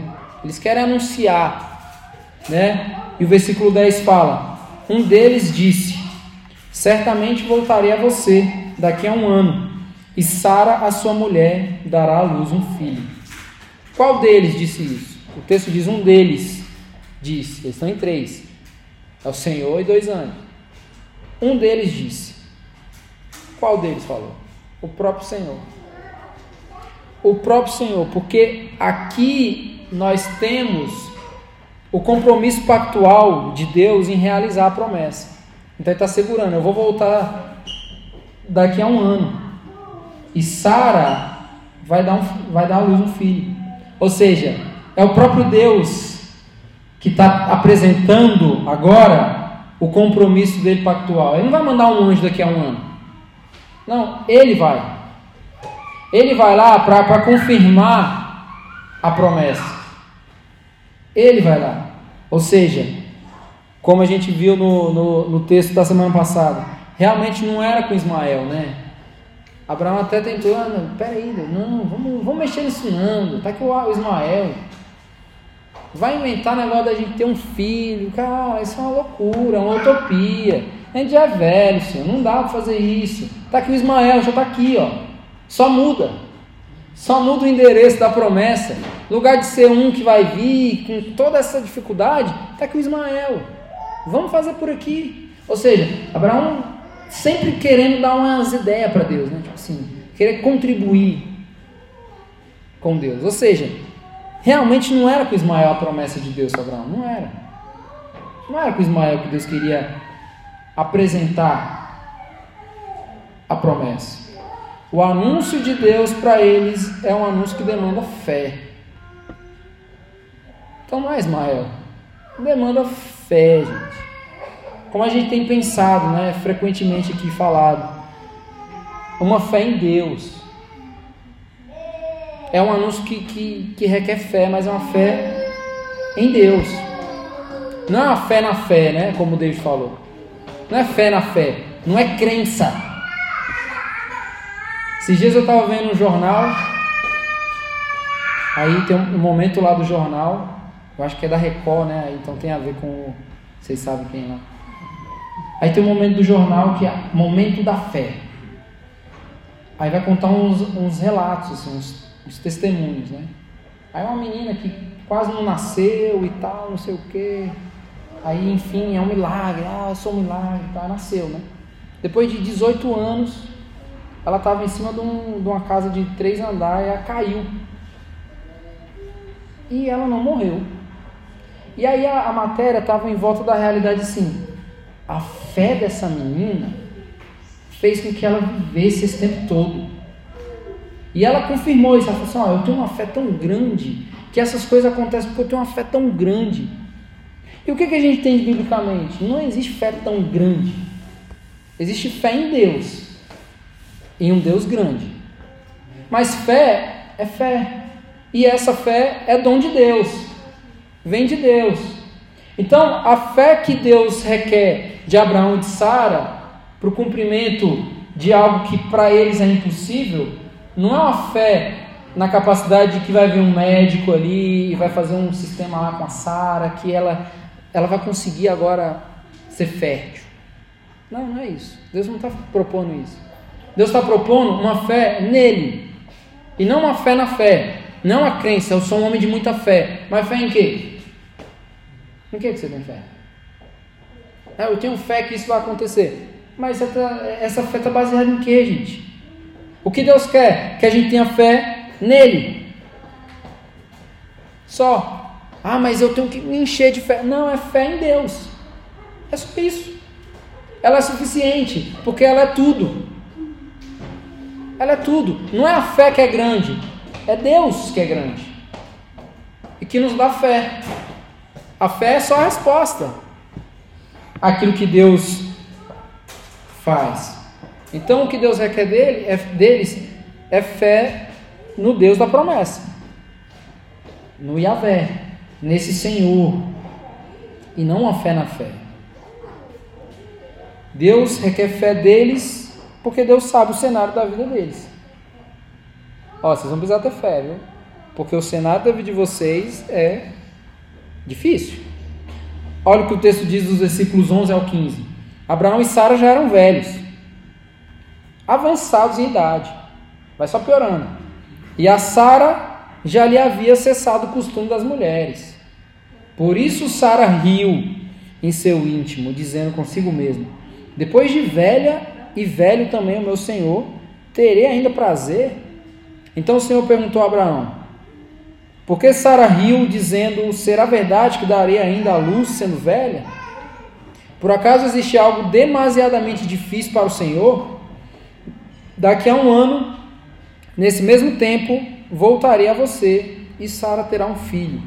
Eles querem anunciar, né? E o versículo 10 fala: Um deles disse: Certamente voltarei a você daqui a um ano, e Sara, a sua mulher, dará à luz um filho. Qual deles disse isso? O texto diz: Um deles disse, eles estão em três: É o Senhor e dois anos. Um deles disse: Qual deles falou? O próprio Senhor. O próprio Senhor, porque aqui nós temos o compromisso pactual de Deus em realizar a promessa. Então ele está segurando, eu vou voltar daqui a um ano. E Sara vai dar, um, vai dar à luz um filho. Ou seja, é o próprio Deus que está apresentando agora o compromisso dele pactual. Ele não vai mandar um anjo daqui a um ano. Não, ele vai. Ele vai lá para confirmar a promessa. Ele vai lá. Ou seja, como a gente viu no, no, no, texto da semana passada, realmente não era com Ismael, né? Abraão até tentou, ah, não, peraí, não, vamos, vamos mexer nisso não, tá aqui o Ismael. Vai inventar negócio da gente ter um filho, cara, isso é uma loucura, uma utopia. A gente já é velho, Senhor, não dá para fazer isso. Está aqui o Ismael, já está aqui, ó. Só muda. Só muda o endereço da promessa. Lugar de ser um que vai vir com toda essa dificuldade, está aqui o Ismael. Vamos fazer por aqui. Ou seja, Abraão sempre querendo dar umas ideias para Deus, né? Tipo assim, querer contribuir com Deus. Ou seja, realmente não era com Ismael a promessa de Deus para Abraão. Não era. Não era com Ismael que Deus queria apresentar a promessa. O anúncio de Deus para eles é um anúncio que demanda fé. Então não é Ismael. Demanda fé, gente. Como a gente tem pensado, né, frequentemente aqui falado. Uma fé em Deus. É um anúncio que, que, que requer fé, mas é uma fé em Deus. Não é uma fé na fé, né? Como David falou. Não é fé na fé, não é crença. Esses dias eu estava vendo um jornal, aí tem um momento lá do jornal, eu acho que é da Record, né? Então tem a ver com. Vocês sabem quem é lá. Aí tem um momento do jornal que é momento da fé. Aí vai contar uns, uns relatos, assim, uns, uns testemunhos, né? Aí uma menina que quase não nasceu e tal, não sei o quê. Aí, enfim, é um milagre. Ah, eu sou um milagre. Tá? Nasceu, né? Depois de 18 anos, ela estava em cima de, um, de, uma casa de três andares e ela caiu. E ela não morreu. E aí a, a matéria estava em volta da realidade assim. A fé dessa menina fez com que ela vivesse esse tempo todo. E ela confirmou isso. Ela falou assim: oh, eu tenho uma fé tão grande que essas coisas acontecem porque eu tenho uma fé tão grande E o que, que a gente tem biblicamente? Não existe fé tão grande. Existe fé em Deus. Em um Deus grande. Mas fé é fé. E essa fé é dom de Deus. Vem de Deus. Então, a fé que Deus requer de Abraão e de Sara para o cumprimento de algo que para eles é impossível, não é uma fé na capacidade de que vai vir um médico ali e vai fazer um sistema lá com a Sara, que ela, ela vai conseguir agora ser fértil. Não, não é isso. Deus não está propondo isso. Deus está propondo uma fé nele. E não uma fé na fé. Não a crença, eu sou um homem de muita fé. Mas fé em quê? Em que, que você tem fé? Ah, eu tenho fé que isso vai acontecer. Mas essa fé está baseada em quê, gente? O que Deus quer? Que a gente tenha fé nele. Só. Ah, mas eu tenho que me encher de fé. Não, é fé em Deus. É só isso. Ela é suficiente, porque ela é tudo. Ela é tudo. Não é a fé que é grande, é Deus que é grande. E que nos dá fé. A fé é só a resposta àquilo que Deus faz. Então o que Deus requer dele, é, deles é fé no Deus da promessa, no Yahvé, nesse Senhor, e não uma fé na fé. Deus requer fé deles porque Deus sabe o cenário da vida deles. Ó, vocês vão precisar ter fé, viu? Porque o cenário da vida de vocês é difícil. Olha o que o texto diz dos versículos 11 ao 15. Abraão e Sara já eram velhos, avançados em idade. Vai só piorando. E a Sara já lhe havia cessado o costume das mulheres. Por isso Sara riu em seu íntimo, dizendo consigo mesmo: Depois de velha e velho também o meu senhor, terei ainda prazer? Então o Senhor perguntou a Abraão: Por que Sara riu, dizendo: Será verdade que daria ainda a luz sendo velha? Por acaso existe algo demasiadamente difícil para o Senhor? Daqui a um ano, nesse mesmo tempo, voltarei a você e Sara terá um filho.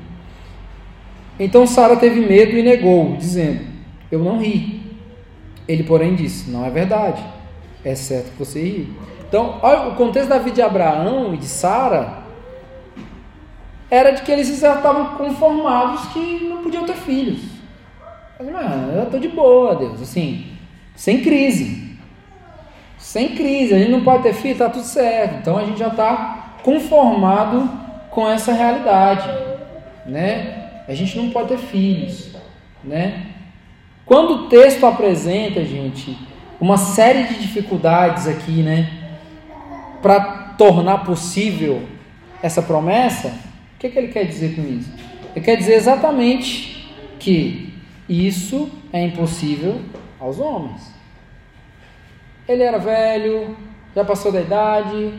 Então Sara teve medo e negou, dizendo: Eu não ri. Ele, porém, disse: Não é verdade, é certo que você ri. Então, olha, o contexto da vida de Abraão e de Sara era de que eles já estavam conformados que não podiam ter filhos. Mas, eu estou de boa, Deus, assim, sem crise sem crise, a gente não pode ter filho, está tudo certo. Então a gente já está conformado com essa realidade, né? A gente não pode ter filhos, né? Quando o texto apresenta, gente, uma série de dificuldades aqui, né, para tornar possível essa promessa, o que, que ele quer dizer com isso? Ele quer dizer exatamente que isso é impossível aos homens. Ele era velho, já passou da idade,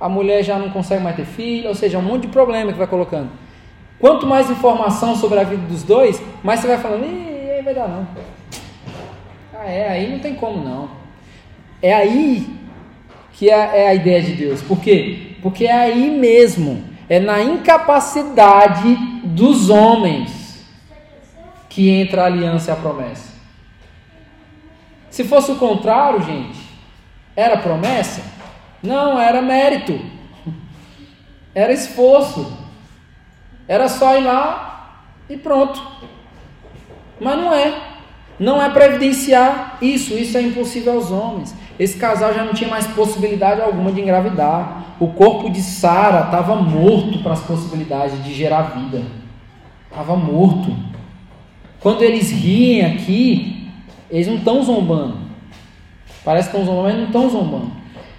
a mulher já não consegue mais ter filho, ou seja, um monte de problema que vai colocando. Quanto mais informação sobre a vida dos dois, mais você vai falando, Ih, aí vai dar não. Ah, é, aí não tem como não. É aí que é, é a ideia de Deus. Por quê? Porque é aí mesmo, é na incapacidade dos homens que entra a aliança e a promessa. Se fosse o contrário, gente, era promessa? Não, era mérito. Era esforço. Era só ir lá e pronto. Mas não é. Não é para evidenciar isso. Isso é impossível aos homens. Esse casal já não tinha mais possibilidade alguma de engravidar. O corpo de Sara estava morto para as possibilidades de gerar vida. Estava morto. Quando eles riem aqui, eles não estão zombando. Parece que estão zombando, mas não estão zombando.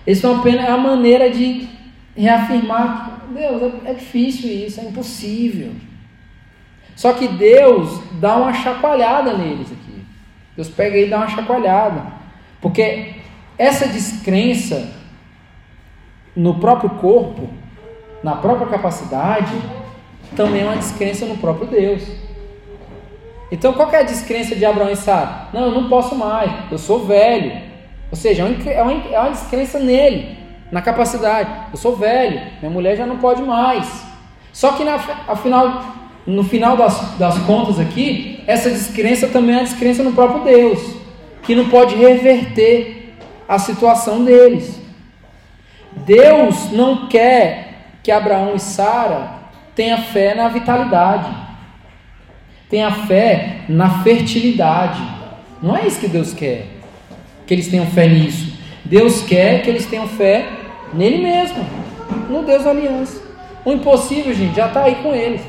Eles estão apenas é a maneira de reafirmar que, Deus, é, é difícil isso, é impossível. Só que Deus dá uma chacoalhada neles aqui. Deus pega e dá uma chacoalhada. Porque essa descrença no próprio corpo, na própria capacidade, também é uma descrença no próprio Deus. Então qual é a descrença de Abraão e Sara? Não, eu não posso mais, eu sou velho. Ou seja, é uma, é uma descrença nele, na capacidade. Eu sou velho, minha mulher já não pode mais. Só que na, afinal, no final das, das contas aqui, essa descrença também é a descrença no próprio Deus, que não pode reverter a situação deles. Deus não quer que Abraão e Sara tenham fé na vitalidade, tenha fé na fertilidade. Não é isso que Deus quer, que eles tenham fé nisso. Deus quer que eles tenham fé nele mesmo, no Deus da aliança. O impossível, gente, já está aí com eles.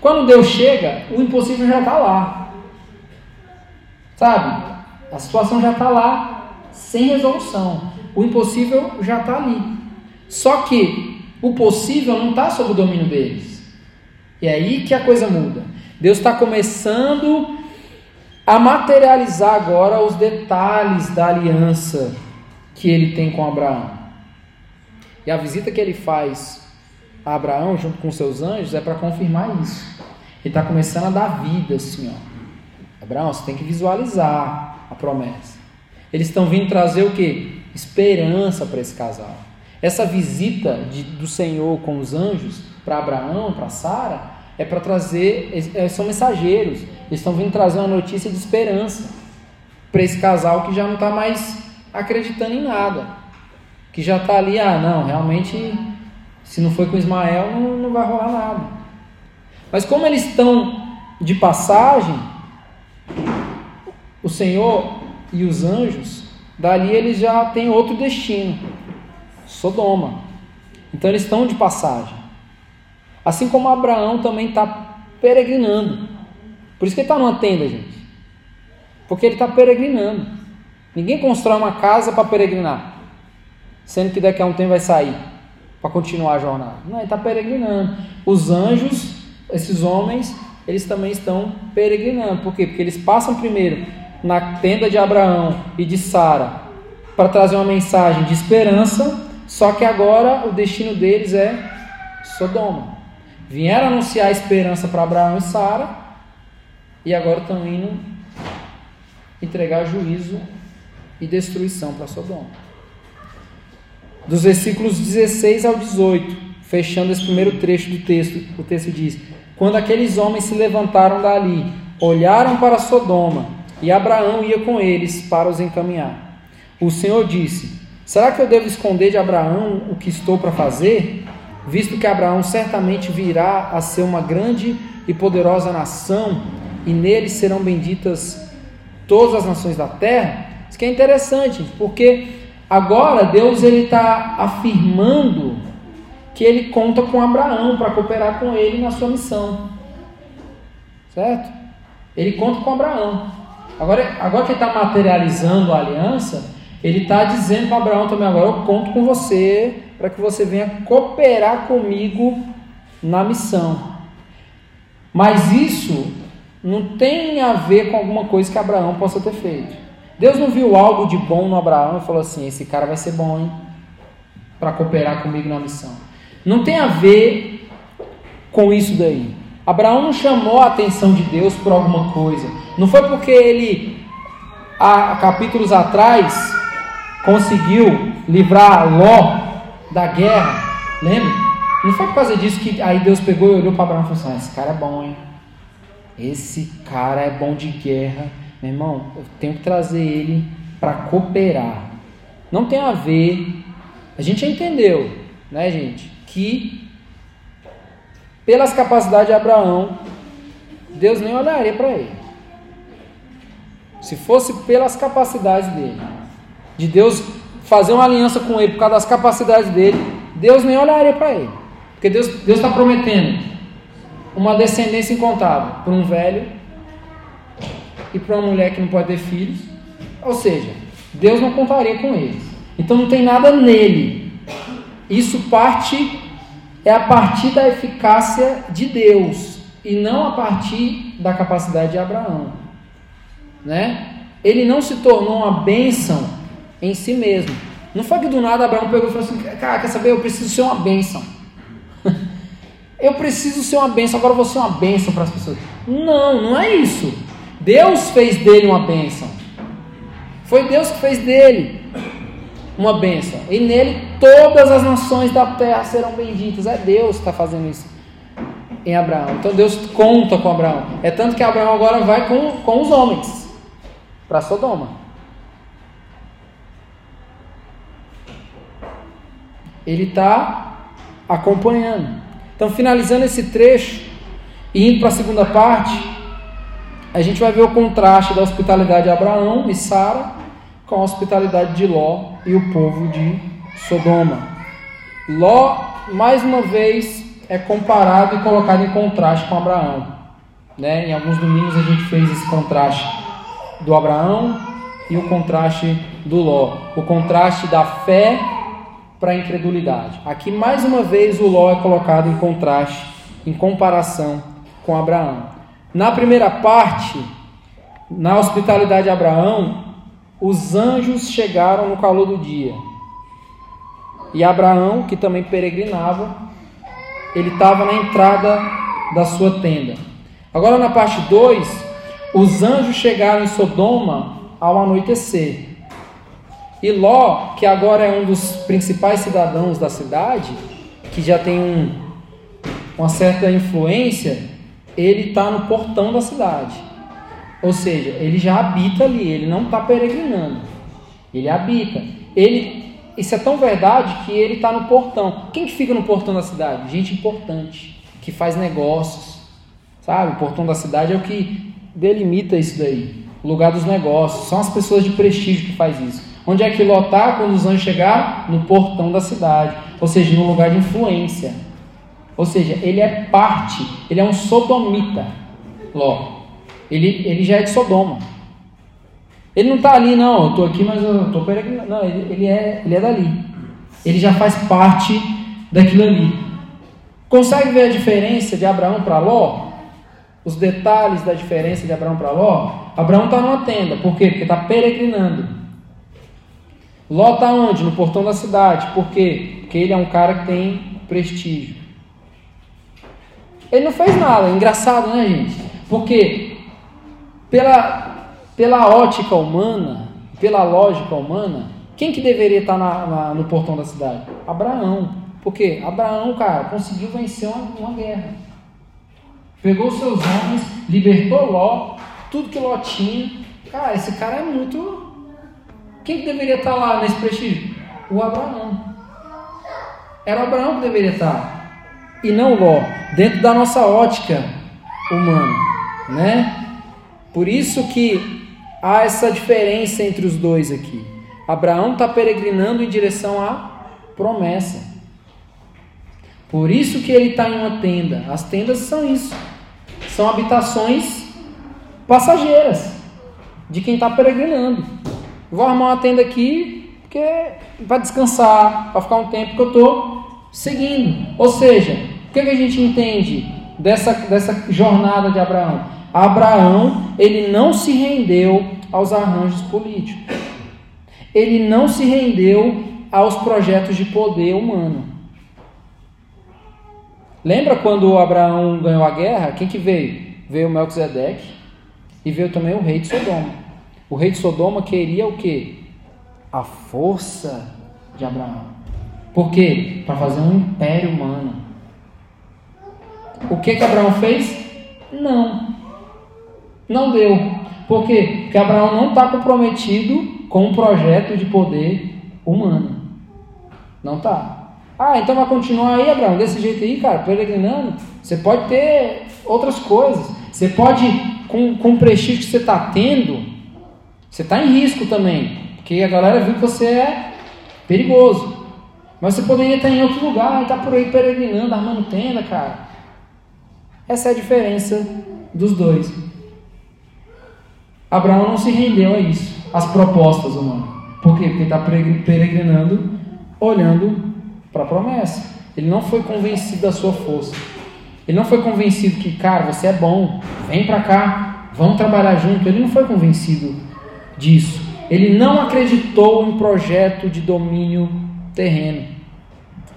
Quando Deus chega, o impossível já está lá. Sabe? A situação já está lá, sem resolução. O impossível já está ali. Só que o possível não está sob o domínio deles. E é aí que a coisa muda. Deus está começando a materializar agora os detalhes da aliança que ele tem com Abraão. E a visita que ele faz a Abraão junto com seus anjos é para confirmar isso. Ele está começando a dar vida assim, ó. Abraão, você tem que visualizar a promessa. Eles estão vindo trazer o que? Esperança para esse casal. Essa visita de, do Senhor com os anjos para Abraão, para Sara, é para trazer, são mensageiros. Eles estão vindo trazer uma notícia de esperança para esse casal que já não está mais acreditando em nada. Que já está ali, ah, não, realmente, se não foi com Ismael, não, não vai rolar nada. Mas como eles estão de passagem, o Senhor e os anjos, dali eles já têm outro destino Sodoma. Então eles estão de passagem. Assim como Abraão também está peregrinando. Por isso que ele está numa tenda, gente. Porque ele está peregrinando. Ninguém constrói uma casa para peregrinar, sendo que daqui a um tempo vai sair para continuar a jornada. Não, ele está peregrinando. Os anjos, esses homens, eles também estão peregrinando. Por quê? Porque eles passam primeiro na tenda de Abraão e de Sara para trazer uma mensagem de esperança, só que agora o destino deles é Sodoma. Vieram anunciar esperança para Abraão e Sara e agora estão indo entregar juízo e destruição para Sodoma. Dos versículos 16 ao 18, fechando esse primeiro trecho do texto, o texto diz: Quando aqueles homens se levantaram dali, olharam para Sodoma, e Abraão ia com eles para os encaminhar. O Senhor disse: Será que eu devo esconder de Abraão o que estou para fazer? Visto que Abraão certamente virá a ser uma grande e poderosa nação, e nele serão benditas todas as nações da terra. Isso que é interessante, porque agora Deus ele está afirmando que ele conta com Abraão para cooperar com ele na sua missão, certo? Ele conta com Abraão. Agora, agora que ele está materializando a aliança, ele está dizendo para Abraão também agora, eu conto com você para que você venha cooperar comigo na missão. Mas isso não tem a ver com alguma coisa que Abraão possa ter feito. Deus não viu algo de bom no Abraão e falou assim: esse cara vai ser bom, hein? Para cooperar comigo na missão. Não tem a ver com isso daí. Abraão não chamou a atenção de Deus por alguma coisa. Não foi porque ele, há capítulos atrás, conseguiu livrar Ló da guerra. Lembra? Não foi por causa disso que aí Deus pegou e olhou para Abraão e falou assim: ah, esse cara é bom, hein? Esse cara é bom de guerra meu irmão, eu tenho que trazer ele para cooperar. Não tem a ver. A gente já entendeu, né, gente, que pelas capacidades de Abraão, Deus nem olharia para ele. Se fosse pelas capacidades dele, de Deus fazer uma aliança com ele por causa das capacidades dele, Deus nem olharia para ele. Porque Deus está prometendo uma descendência incontável para um velho e para uma mulher que não pode ter filhos. Ou seja, Deus não contaria com eles. Então não tem nada nele. Isso parte é a partir da eficácia de Deus e não a partir da capacidade de Abraão, né? Ele não se tornou uma bênção em si mesmo. Não foi que do nada Abraão pegou e falou assim: Cara, quer saber? Eu preciso ser uma bênção. eu preciso ser uma bênção, agora eu vou ser uma bênção para as pessoas. Não, não é isso. Deus fez dele uma bênção. Foi Deus que fez dele uma bênção. E nele todas as nações da terra serão benditas. É Deus que está fazendo isso. em Abraão. Então Deus conta com Abraão. É tanto que Abraão agora vai com, com os homens para Sodoma. Ele está acompanhando. Então, finalizando esse trecho e indo para a segunda parte, a gente vai ver o contraste da hospitalidade de Abraão e Sara com a hospitalidade de Ló e o povo de Sodoma. Ló, mais uma vez, é comparado e colocado em contraste com Abraão. Né? Em alguns domingos a gente fez esse contraste do Abraão e o contraste do Ló. O contraste da fé para a incredulidade. Aqui, mais uma vez, o Ló é colocado em contraste, em comparação com Abraão. Na primeira parte, na hospitalidade de Abraão, os anjos chegaram no calor do dia. E Abraão, que também peregrinava, ele estava na entrada da sua tenda. Agora, na parte 2, os anjos chegaram em Sodoma ao anoitecer. E Ló, que agora é um dos principais cidadãos da cidade, que já tem um, uma certa influência, ele está no portão da cidade. Ou seja, ele já habita ali, ele não está peregrinando. Ele habita. Ele, isso é tão verdade que ele está no portão. Quem que fica no portão da cidade? Gente importante, que faz negócios. Sabe? O portão da cidade é o que delimita isso daí. O lugar dos negócios. São as pessoas de prestígio que faz isso. Onde é que Ló está quando os anjos chegaram? No portão da cidade. Ou seja, no lugar de influência. Ou seja, ele é parte, ele é um sodomita. Ló. Ele, ele já é de Sodoma. Ele não está ali, não, eu estou aqui, mas eu estou peregrinando. Não, ele, ele, é, ele é dali. Ele já faz parte daquilo ali. Consegue ver a diferença de Abraão para Ló? Os detalhes da diferença de Abraão para Ló? Abraão está numa tenda, por quê? Porque está peregrinando. Ló está onde? No portão da cidade. Por quê? Porque ele é um cara que tem prestígio. Ele não fez nada. Engraçado, né, gente? Porque pela, pela ótica humana, pela lógica humana, quem que deveria estar na, na, no portão da cidade? Abraão. Por quê? Abraão, cara, conseguiu vencer uma, uma guerra. Pegou seus homens, libertou Ló, tudo que Ló tinha. Cara, esse cara é muito quem que deveria estar lá nesse prestígio? O Abraão. Era o Abraão que deveria estar. E não Ló. Dentro da nossa ótica humana. Né? Por isso que há essa diferença entre os dois aqui. Abraão está peregrinando em direção à promessa. Por isso que ele está em uma tenda. As tendas são isso. São habitações passageiras de quem está peregrinando. Vou armar uma tenda aqui porque para descansar, para ficar um tempo que eu estou seguindo. Ou seja, o que, que a gente entende dessa, dessa jornada de Abraão? Abraão, ele não se rendeu aos arranjos políticos. Ele não se rendeu aos projetos de poder humano. Lembra quando Abraão ganhou a guerra? Quem que veio? Veio Melquisedeque e veio também o rei de Sodoma. O rei de Sodoma queria o que? A força de Abraão. Por quê? Para fazer um império humano. O que que Abraão fez? Não. Não deu. Por quê? Porque Abraão não está comprometido com um projeto de poder humano. Não está. Ah, então vai continuar aí, Abraão, desse jeito aí, cara, peregrinando. Você pode ter outras coisas. Você pode, com, com o prestígio que você está tendo, você está em risco também, porque a galera viu que você é perigoso. Mas você poderia estar em outro lugar e estar tá por aí peregrinando, armando tenda, cara. Essa é a diferença dos dois. Abraão não se rendeu a isso, às propostas humanas. Por quê? Porque está peregrinando, olhando para a promessa. Ele não foi convencido da sua força. Ele não foi convencido que, cara, você é bom, vem para cá, vamos trabalhar junto. Ele não foi convencido disso. Ele não acreditou em projeto de domínio terreno.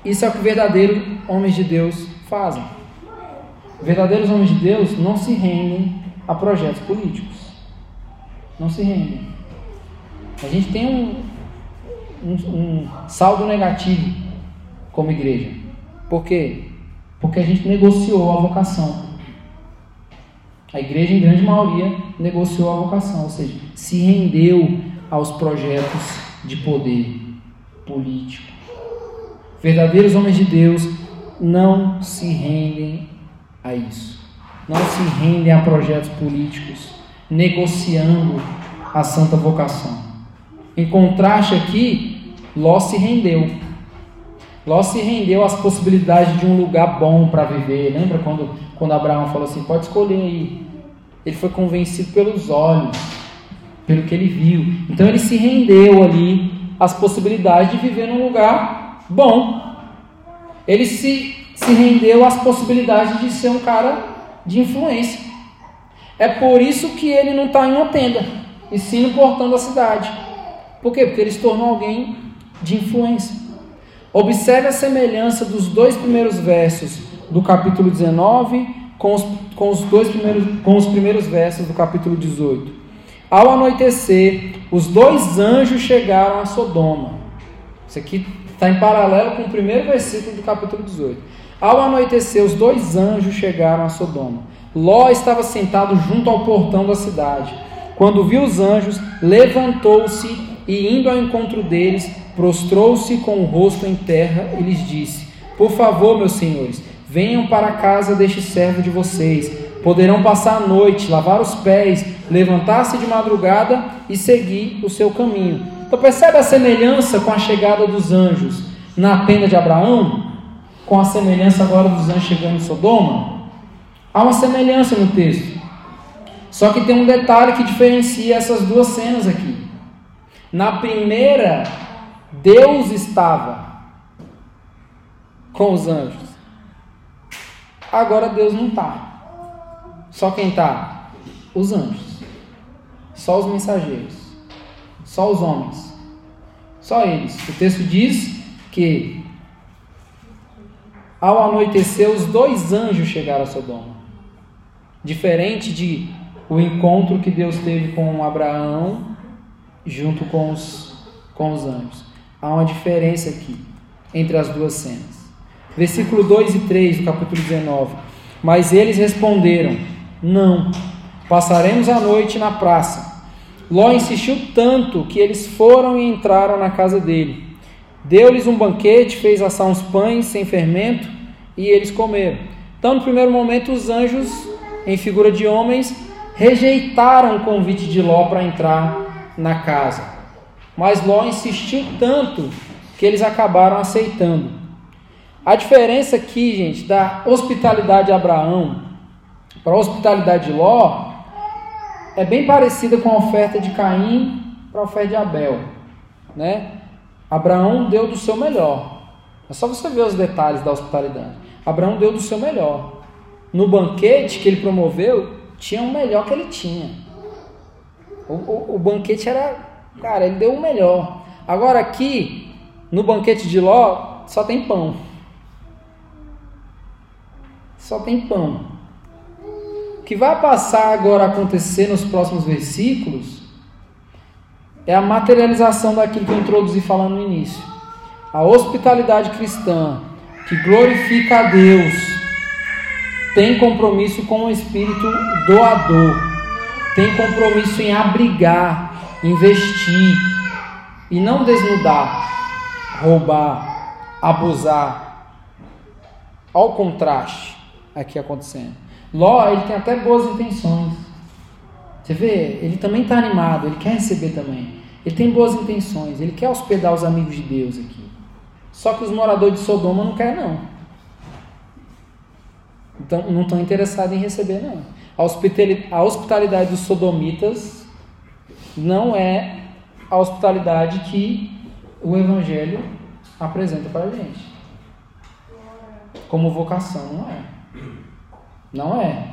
Isso é o que verdadeiros homens de Deus fazem. Verdadeiros homens de Deus não se rendem a projetos políticos. Não se rendem. A gente tem um, um, um saldo negativo como igreja. Por quê? Porque a gente negociou a vocação. A igreja, em grande maioria, negociou a vocação, ou seja, se rendeu aos projetos de poder político. Verdadeiros homens de Deus não se rendem a isso. Não se rendem a projetos políticos, negociando a santa vocação. Em contraste aqui, Ló se rendeu. Ló se rendeu às possibilidades de um lugar bom para viver. Lembra quando, quando Abraão falou assim: pode escolher aí. Ele foi convencido pelos olhos, pelo que ele viu. Então ele se rendeu ali às possibilidades de viver num lugar bom. Ele se, se rendeu às possibilidades de ser um cara de influência. É por isso que ele não está em uma tenda, e sim no portão da cidade. Por quê? Porque ele se tornou alguém de influência. Observe a semelhança dos dois primeiros versos do capítulo 19 com os, com os, dois primeiros, com os primeiros versos do capítulo 18. Ao anoitecer, os dois anjos chegaram a Sodoma. Isso aqui está em paralelo com o primeiro versículo do capítulo 18. Ao anoitecer, os dois anjos chegaram a Sodoma. Ló estava sentado junto ao portão da cidade. Quando viu os anjos, levantou-se e, indo ao encontro deles, prostrou-se com o rosto em terra e lhes disse: Por favor, meus senhores, venham para a casa deste servo de vocês. Poderão passar a noite, lavar os pés, levantar-se de madrugada e seguir o seu caminho. Então, percebe a semelhança com a chegada dos anjos na tenda de Abraão? Com a semelhança agora dos anjos chegando em Sodoma? Há uma semelhança no texto. Só que tem um detalhe que diferencia essas duas cenas aqui. Na primeira, Deus estava com os anjos. Agora Deus não está. Só quem está? Os anjos. Só os mensageiros. Só os homens. Só eles. O texto diz que ao anoitecer os dois anjos chegaram a Sodoma. Diferente de o encontro que Deus teve com Abraão junto com os, com os anjos. Há uma diferença aqui entre as duas cenas. Versículo 2 e 3 do capítulo 19. Mas eles responderam: Não, passaremos a noite na praça. Ló insistiu tanto que eles foram e entraram na casa dele. Deu-lhes um banquete, fez assar uns pães sem fermento e eles comeram. Então, no primeiro momento, os anjos, em figura de homens, rejeitaram o convite de Ló para entrar na casa. Mas Ló insistiu tanto que eles acabaram aceitando. A diferença aqui, gente, da hospitalidade de Abraão para a hospitalidade de Ló é bem parecida com a oferta de Caim para a oferta de Abel, né? Abraão deu do seu melhor. É só você ver os detalhes da hospitalidade. Abraão deu do seu melhor. No banquete que ele promoveu, tinha o melhor que ele tinha. O, o, o banquete era, cara, ele deu o melhor. Agora aqui, no banquete de Ló, só tem pão. Só tem pão. O que vai passar agora a acontecer nos próximos versículos é a materialização daquilo que eu introduzi falando no início. A hospitalidade cristã que glorifica a Deus tem compromisso com o espírito doador tem compromisso em abrigar, investir e não desnudar, roubar, abusar. Olha o contraste aqui acontecendo. Ló, ele tem até boas intenções. Você vê, ele também está animado, ele quer receber também. Ele tem boas intenções, ele quer hospedar os amigos de Deus aqui. Só que os moradores de Sodoma não querem, não. Então, não estão interessados em receber, não. A hospitalidade dos sodomitas não é a hospitalidade que o Evangelho apresenta para a gente. Como vocação, não é. Não é.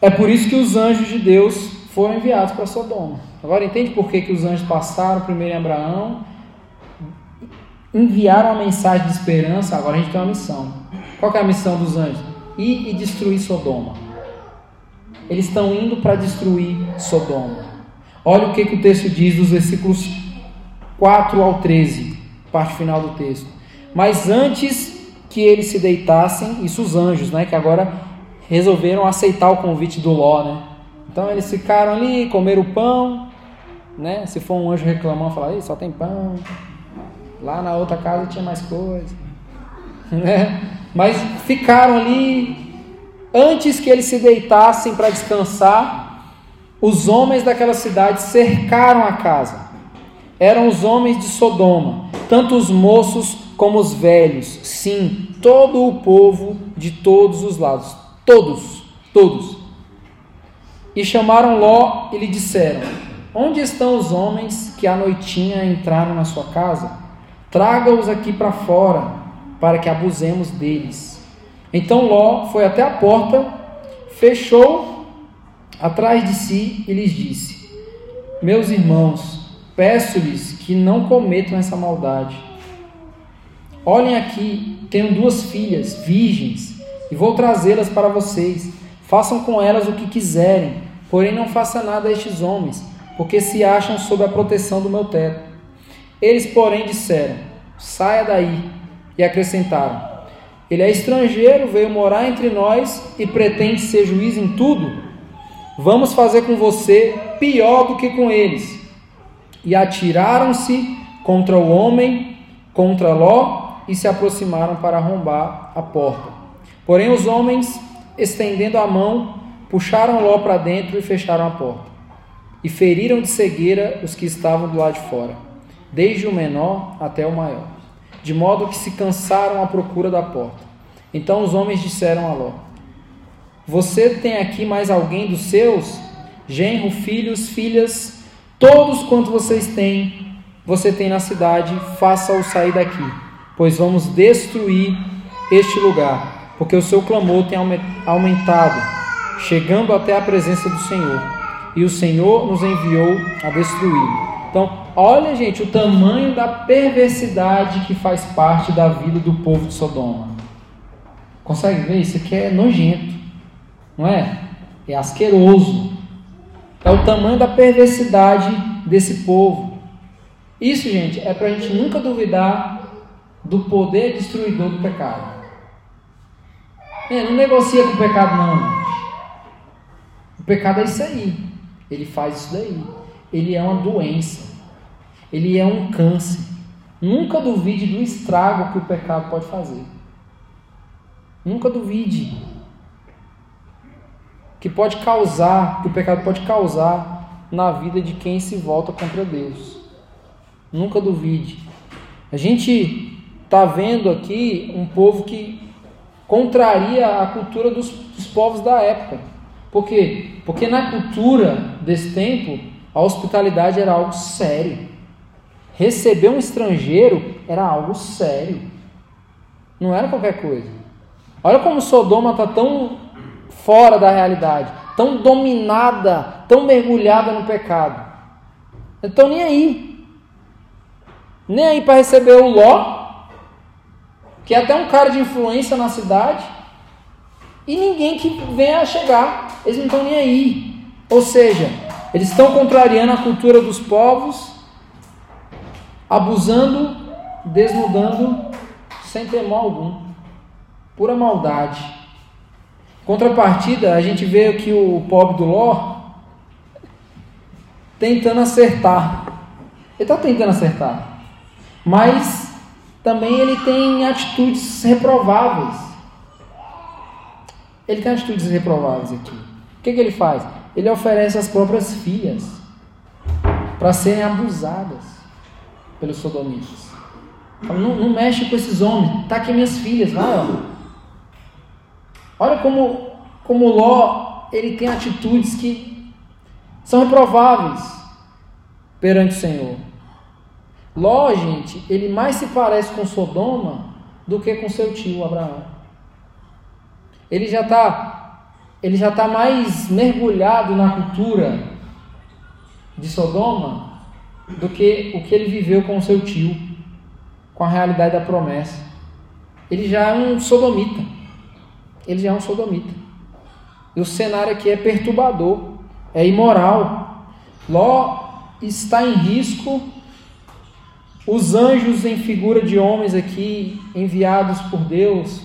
É por isso que os anjos de Deus foram enviados para Sodoma. Agora entende por que, que os anjos passaram primeiro em Abraão, enviaram a mensagem de esperança, agora a gente tem uma missão. Qual é a missão dos anjos? Ir e destruir Sodoma. Eles estão indo para destruir Sodoma. Olha o que, que o texto diz dos versículos 4 ao 13, parte final do texto. Mas antes que eles se deitassem, isso os anjos, né, que agora resolveram aceitar o convite do Ló, né? Então eles ficaram ali, comeram o pão, né? Se for um anjo reclamando, falar, só tem pão. Lá na outra casa tinha mais coisa, né? Mas ficaram ali antes que eles se deitassem para descansar, os homens daquela cidade cercaram a casa. Eram os homens de Sodoma, tanto os moços como os velhos, sim, todo o povo de todos os lados, todos, todos. E chamaram Ló e lhe disseram: Onde estão os homens que à noitinha entraram na sua casa? Traga-os aqui para fora, para que abusemos deles. Então Ló foi até a porta, fechou atrás de si e lhes disse: Meus irmãos, peço-lhes que não cometam essa maldade. Olhem aqui, tenho duas filhas, virgens, e vou trazê-las para vocês. Façam com elas o que quiserem, porém não faça nada a estes homens, porque se acham sob a proteção do meu teto. Eles, porém, disseram: Saia daí, e acrescentaram: Ele é estrangeiro, veio morar entre nós e pretende ser juiz em tudo. Vamos fazer com você pior do que com eles. E atiraram-se contra o homem, contra Ló, e se aproximaram para arrombar a porta. Porém, os homens, estendendo a mão, puxaram Ló para dentro e fecharam a porta. E feriram de cegueira os que estavam do lado de fora, desde o menor até o maior, de modo que se cansaram à procura da porta. Então os homens disseram a Ló: Você tem aqui mais alguém dos seus? Genro, filhos, filhas, todos quanto vocês têm, você tem na cidade, faça-o sair daqui pois vamos destruir este lugar, porque o seu clamor tem aumentado, chegando até a presença do Senhor, e o Senhor nos enviou a destruí-lo. Então, olha, gente, o tamanho da perversidade que faz parte da vida do povo de Sodoma. Consegue ver? Isso aqui é nojento, não é? É asqueroso. É o tamanho da perversidade desse povo. Isso, gente, é para a gente nunca duvidar do poder destruidor do pecado. É, não negocia com o pecado, não. O pecado é isso aí. Ele faz isso daí. Ele é uma doença. Ele é um câncer. Nunca duvide do estrago que o pecado pode fazer. Nunca duvide. Que pode causar, que o pecado pode causar na vida de quem se volta contra Deus. Nunca duvide. A gente está vendo aqui um povo que contraria a cultura dos, dos povos da época. Por quê? Porque na cultura desse tempo, a hospitalidade era algo sério. Receber um estrangeiro era algo sério. Não era qualquer coisa. Olha como Sodoma está tão fora da realidade, tão dominada, tão mergulhada no pecado. Então nem aí. Nem aí para receber o Ló, que é até um cara de influência na cidade, e ninguém que venha chegar, eles não estão nem aí. Ou seja, eles estão contrariando a cultura dos povos, abusando, desnudando, sem temor algum, pura maldade. Contrapartida, a gente vê que o pobre do Ló tentando acertar. Ele está tentando acertar, mas também ele tem atitudes reprováveis. Ele tem atitudes reprováveis aqui. O que, que ele faz? Ele oferece as próprias filhas para serem abusadas pelos sodomitas. Não, não, mexe com esses homens. Tá aqui minhas filhas, vai, ó. Olha como, como Ló ele tem atitudes que são reprováveis perante o Senhor. Ló, gente, ele mais se parece com Sodoma do que com seu tio Abraão. Ele já está ele já está mais mergulhado na cultura de Sodoma do que o que ele viveu com seu tio, com a realidade da promessa. Ele já é um sodomita. Ele já é um sodomita. E o cenário aqui é perturbador, é imoral. Ló está em risco Os anjos em figura de homens aqui, enviados por Deus,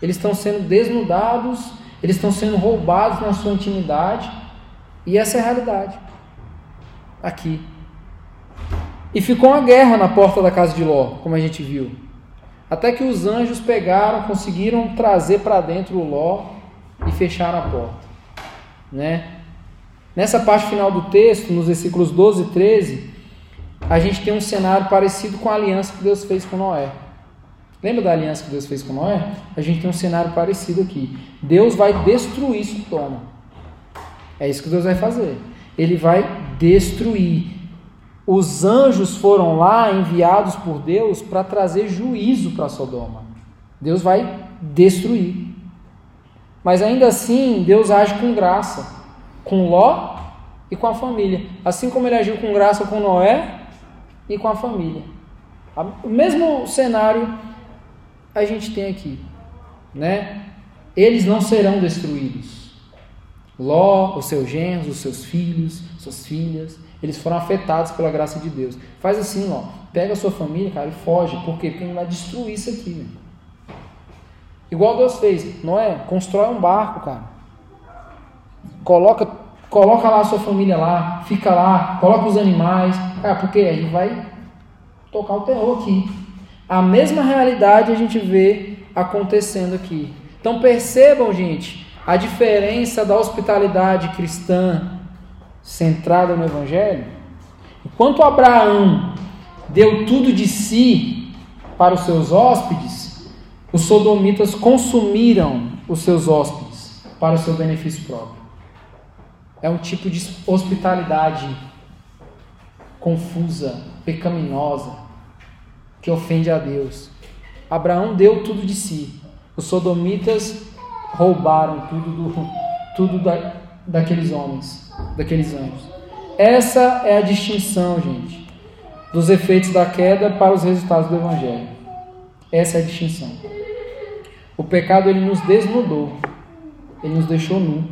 eles estão sendo desnudados, eles estão sendo roubados na sua intimidade, e essa é a realidade. Aqui. E ficou uma guerra na porta da casa de Ló, como a gente viu. Até que os anjos pegaram, conseguiram trazer para dentro o Ló e fecharam a porta. Né? Nessa parte final do texto, nos versículos 12 e 13, a gente tem um cenário parecido com a aliança que Deus fez com Noé. Lembra da aliança que Deus fez com Noé? A gente tem um cenário parecido aqui. Deus vai destruir Sodoma. É isso que Deus vai fazer. Ele vai destruir. Os anjos foram lá enviados por Deus para trazer juízo para Sodoma. Deus vai destruir. Mas ainda assim, Deus age com graça com Ló e com a família. Assim como ele agiu com graça com Noé e com a família. O mesmo cenário a gente tem aqui, né? Eles não serão destruídos. Ló, os seus genros, os seus filhos, suas filhas, eles foram afetados pela graça de Deus. Faz assim, Ló, pega a sua família, cara, e foge. Por quê? Porque ele vai destruir isso aqui? Igual Deus fez. Noé, constrói um barco, cara. Coloca, coloca lá a sua família lá, fica lá, coloca os animais. Cara, porque aí vai tocar o terror aqui. A mesma realidade a gente vê acontecendo aqui. Então percebam, gente, a diferença da hospitalidade cristã centrada no Evangelho. Enquanto Abraão deu tudo de si para os seus hóspedes, os sodomitas consumiram os seus hóspedes para o seu benefício próprio. É um tipo de hospitalidade confusa, pecaminosa, que ofende a Deus. Abraão deu tudo de si. Os sodomitas roubaram tudo, do, tudo da, daqueles homens, daqueles anjos. Essa é a distinção, gente, dos efeitos da queda para os resultados do Evangelho. Essa é a distinção. O pecado ele nos desnudou, ele nos deixou nu.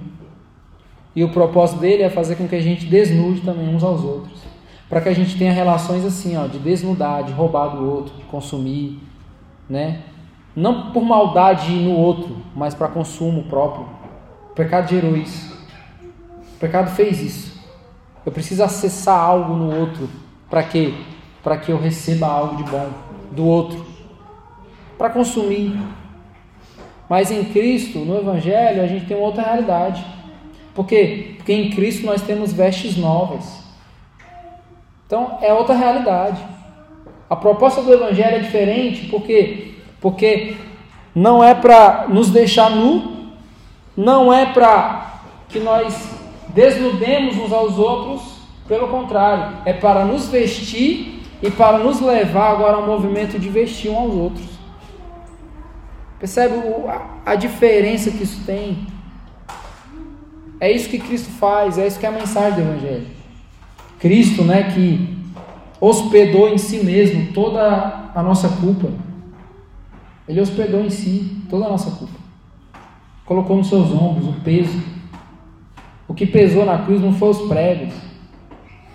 E o propósito dele é fazer com que a gente desnude também uns aos outros para que a gente tenha relações assim, ó, de desnudar, de roubar do outro, de consumir, né? Não por maldade no outro, mas para consumo próprio. O pecado gerou isso. O pecado fez isso. Eu preciso acessar algo no outro para quê? Para que eu receba algo de bom do outro. Para consumir. Mas em Cristo, no Evangelho, a gente tem uma outra realidade. Por quê? Porque em Cristo nós temos vestes novas. Então é outra realidade. A proposta do Evangelho é diferente porque, porque não é para nos deixar nu, não é para que nós desnudemos uns aos outros, pelo contrário, é para nos vestir e para nos levar agora ao movimento de vestir uns aos outros. Percebe a diferença que isso tem? É isso que Cristo faz, é isso que é a mensagem do Evangelho. Cristo, né, que hospedou em si mesmo toda a nossa culpa. Ele hospedou em si toda a nossa culpa. Colocou nos seus ombros o peso. O que pesou na cruz não foi os pregos,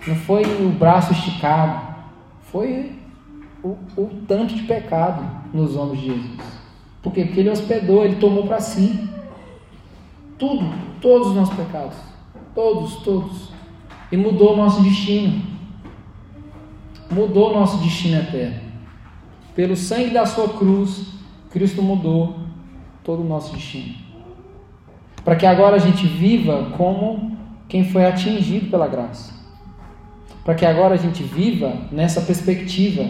não foi o braço esticado, foi o, o tanto de pecado nos ombros de Jesus. Por quê? Porque ele hospedou, ele tomou para si tudo, todos os nossos pecados. Todos, todos e mudou o nosso destino. Mudou o nosso destino eterno. Pelo sangue da sua cruz, Cristo mudou todo o nosso destino. Para que agora a gente viva como quem foi atingido pela graça. Para que agora a gente viva nessa perspectiva,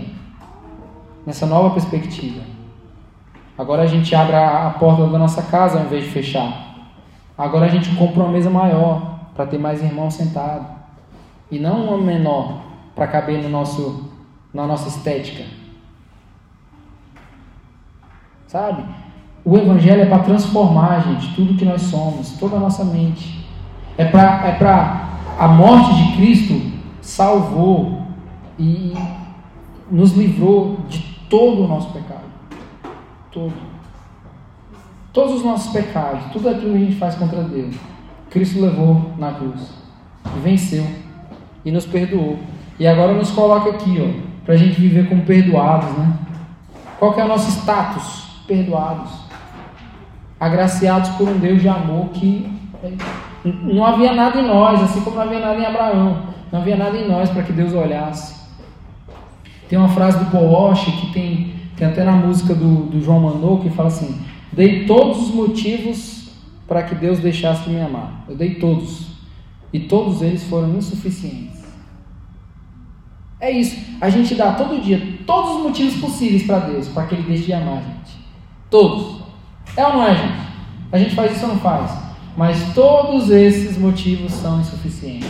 nessa nova perspectiva. Agora a gente abre a porta da nossa casa ao invés de fechar. Agora a gente compra uma mesa maior para ter mais irmãos sentados e não uma menor para caber no nosso, na nossa estética. Sabe? O Evangelho é para transformar, gente, tudo que nós somos, toda a nossa mente. É para é para a morte de Cristo salvou e nos livrou de todo o nosso pecado. Todo. Todos os nossos pecados, tudo aquilo que a gente faz contra Deus, Cristo levou na cruz venceu e nos perdoou. E agora nos coloca aqui, ó, para a gente viver como perdoados, né? Qual que é o nosso status? Perdoados. Agraciados por um Deus de amor que não havia nada em nós, assim como não havia nada em Abraão. Não havia nada em nós para que Deus olhasse. Tem uma frase do Bosch que tem, tem até na música do, do João Mandou que fala assim: Dei todos os motivos para que Deus deixasse de me amar. Eu dei todos. E todos eles foram insuficientes. É isso. A gente dá todo dia todos os motivos possíveis para Deus, para que Ele deixe de amar a gente. Todos. É ou não é, gente? A gente faz isso ou não faz? Mas todos esses motivos são insuficientes.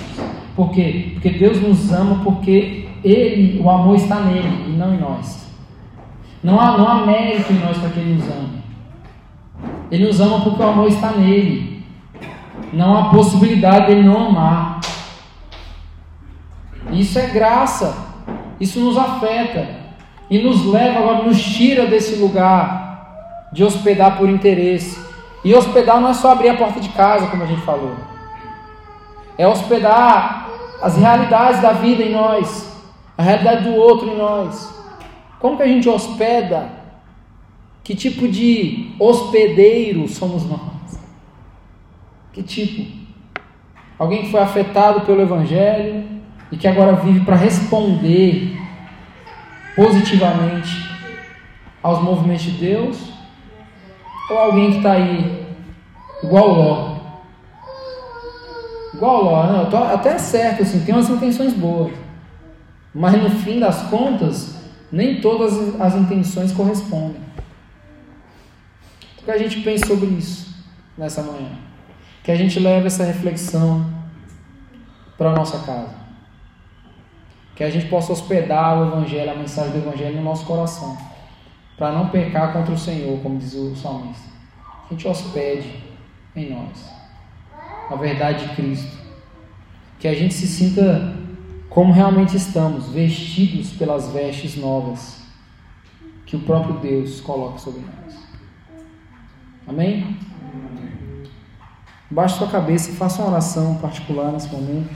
Por quê? Porque Deus nos ama porque Ele, o amor está nele e não em nós. Não há, não há mérito em nós para que Ele nos ame. Ele nos ama porque o amor está nele. Não há possibilidade de Ele não amar. Isso é graça. Isso nos afeta. E nos leva agora, nos tira desse lugar de hospedar por interesse. E hospedar não é só abrir a porta de casa, como a gente falou. É hospedar as realidades da vida em nós, a realidade do outro em nós. Como que a gente hospeda? Que tipo de hospedeiro somos nós? Que tipo? Alguém que foi afetado pelo Evangelho, e que agora vive para responder positivamente aos movimentos de Deus? Ou alguém que está aí igual Ló? Igual Ló, não, tô até certo, assim, tem umas intenções boas. Mas no fim das contas, nem todas as intenções correspondem. O que a gente pensa sobre isso nessa manhã? Que a gente leve essa reflexão para a nossa casa que a gente possa hospedar o Evangelho, a mensagem do Evangelho no nosso coração, para não pecar contra o Senhor, como diz o salmista. Que a gente hospede em nós a verdade de Cristo, que a gente se sinta como realmente estamos, vestidos pelas vestes novas que o próprio Deus coloca sobre nós. Amém? Baixe sua cabeça e faça uma oração particular nesse momento.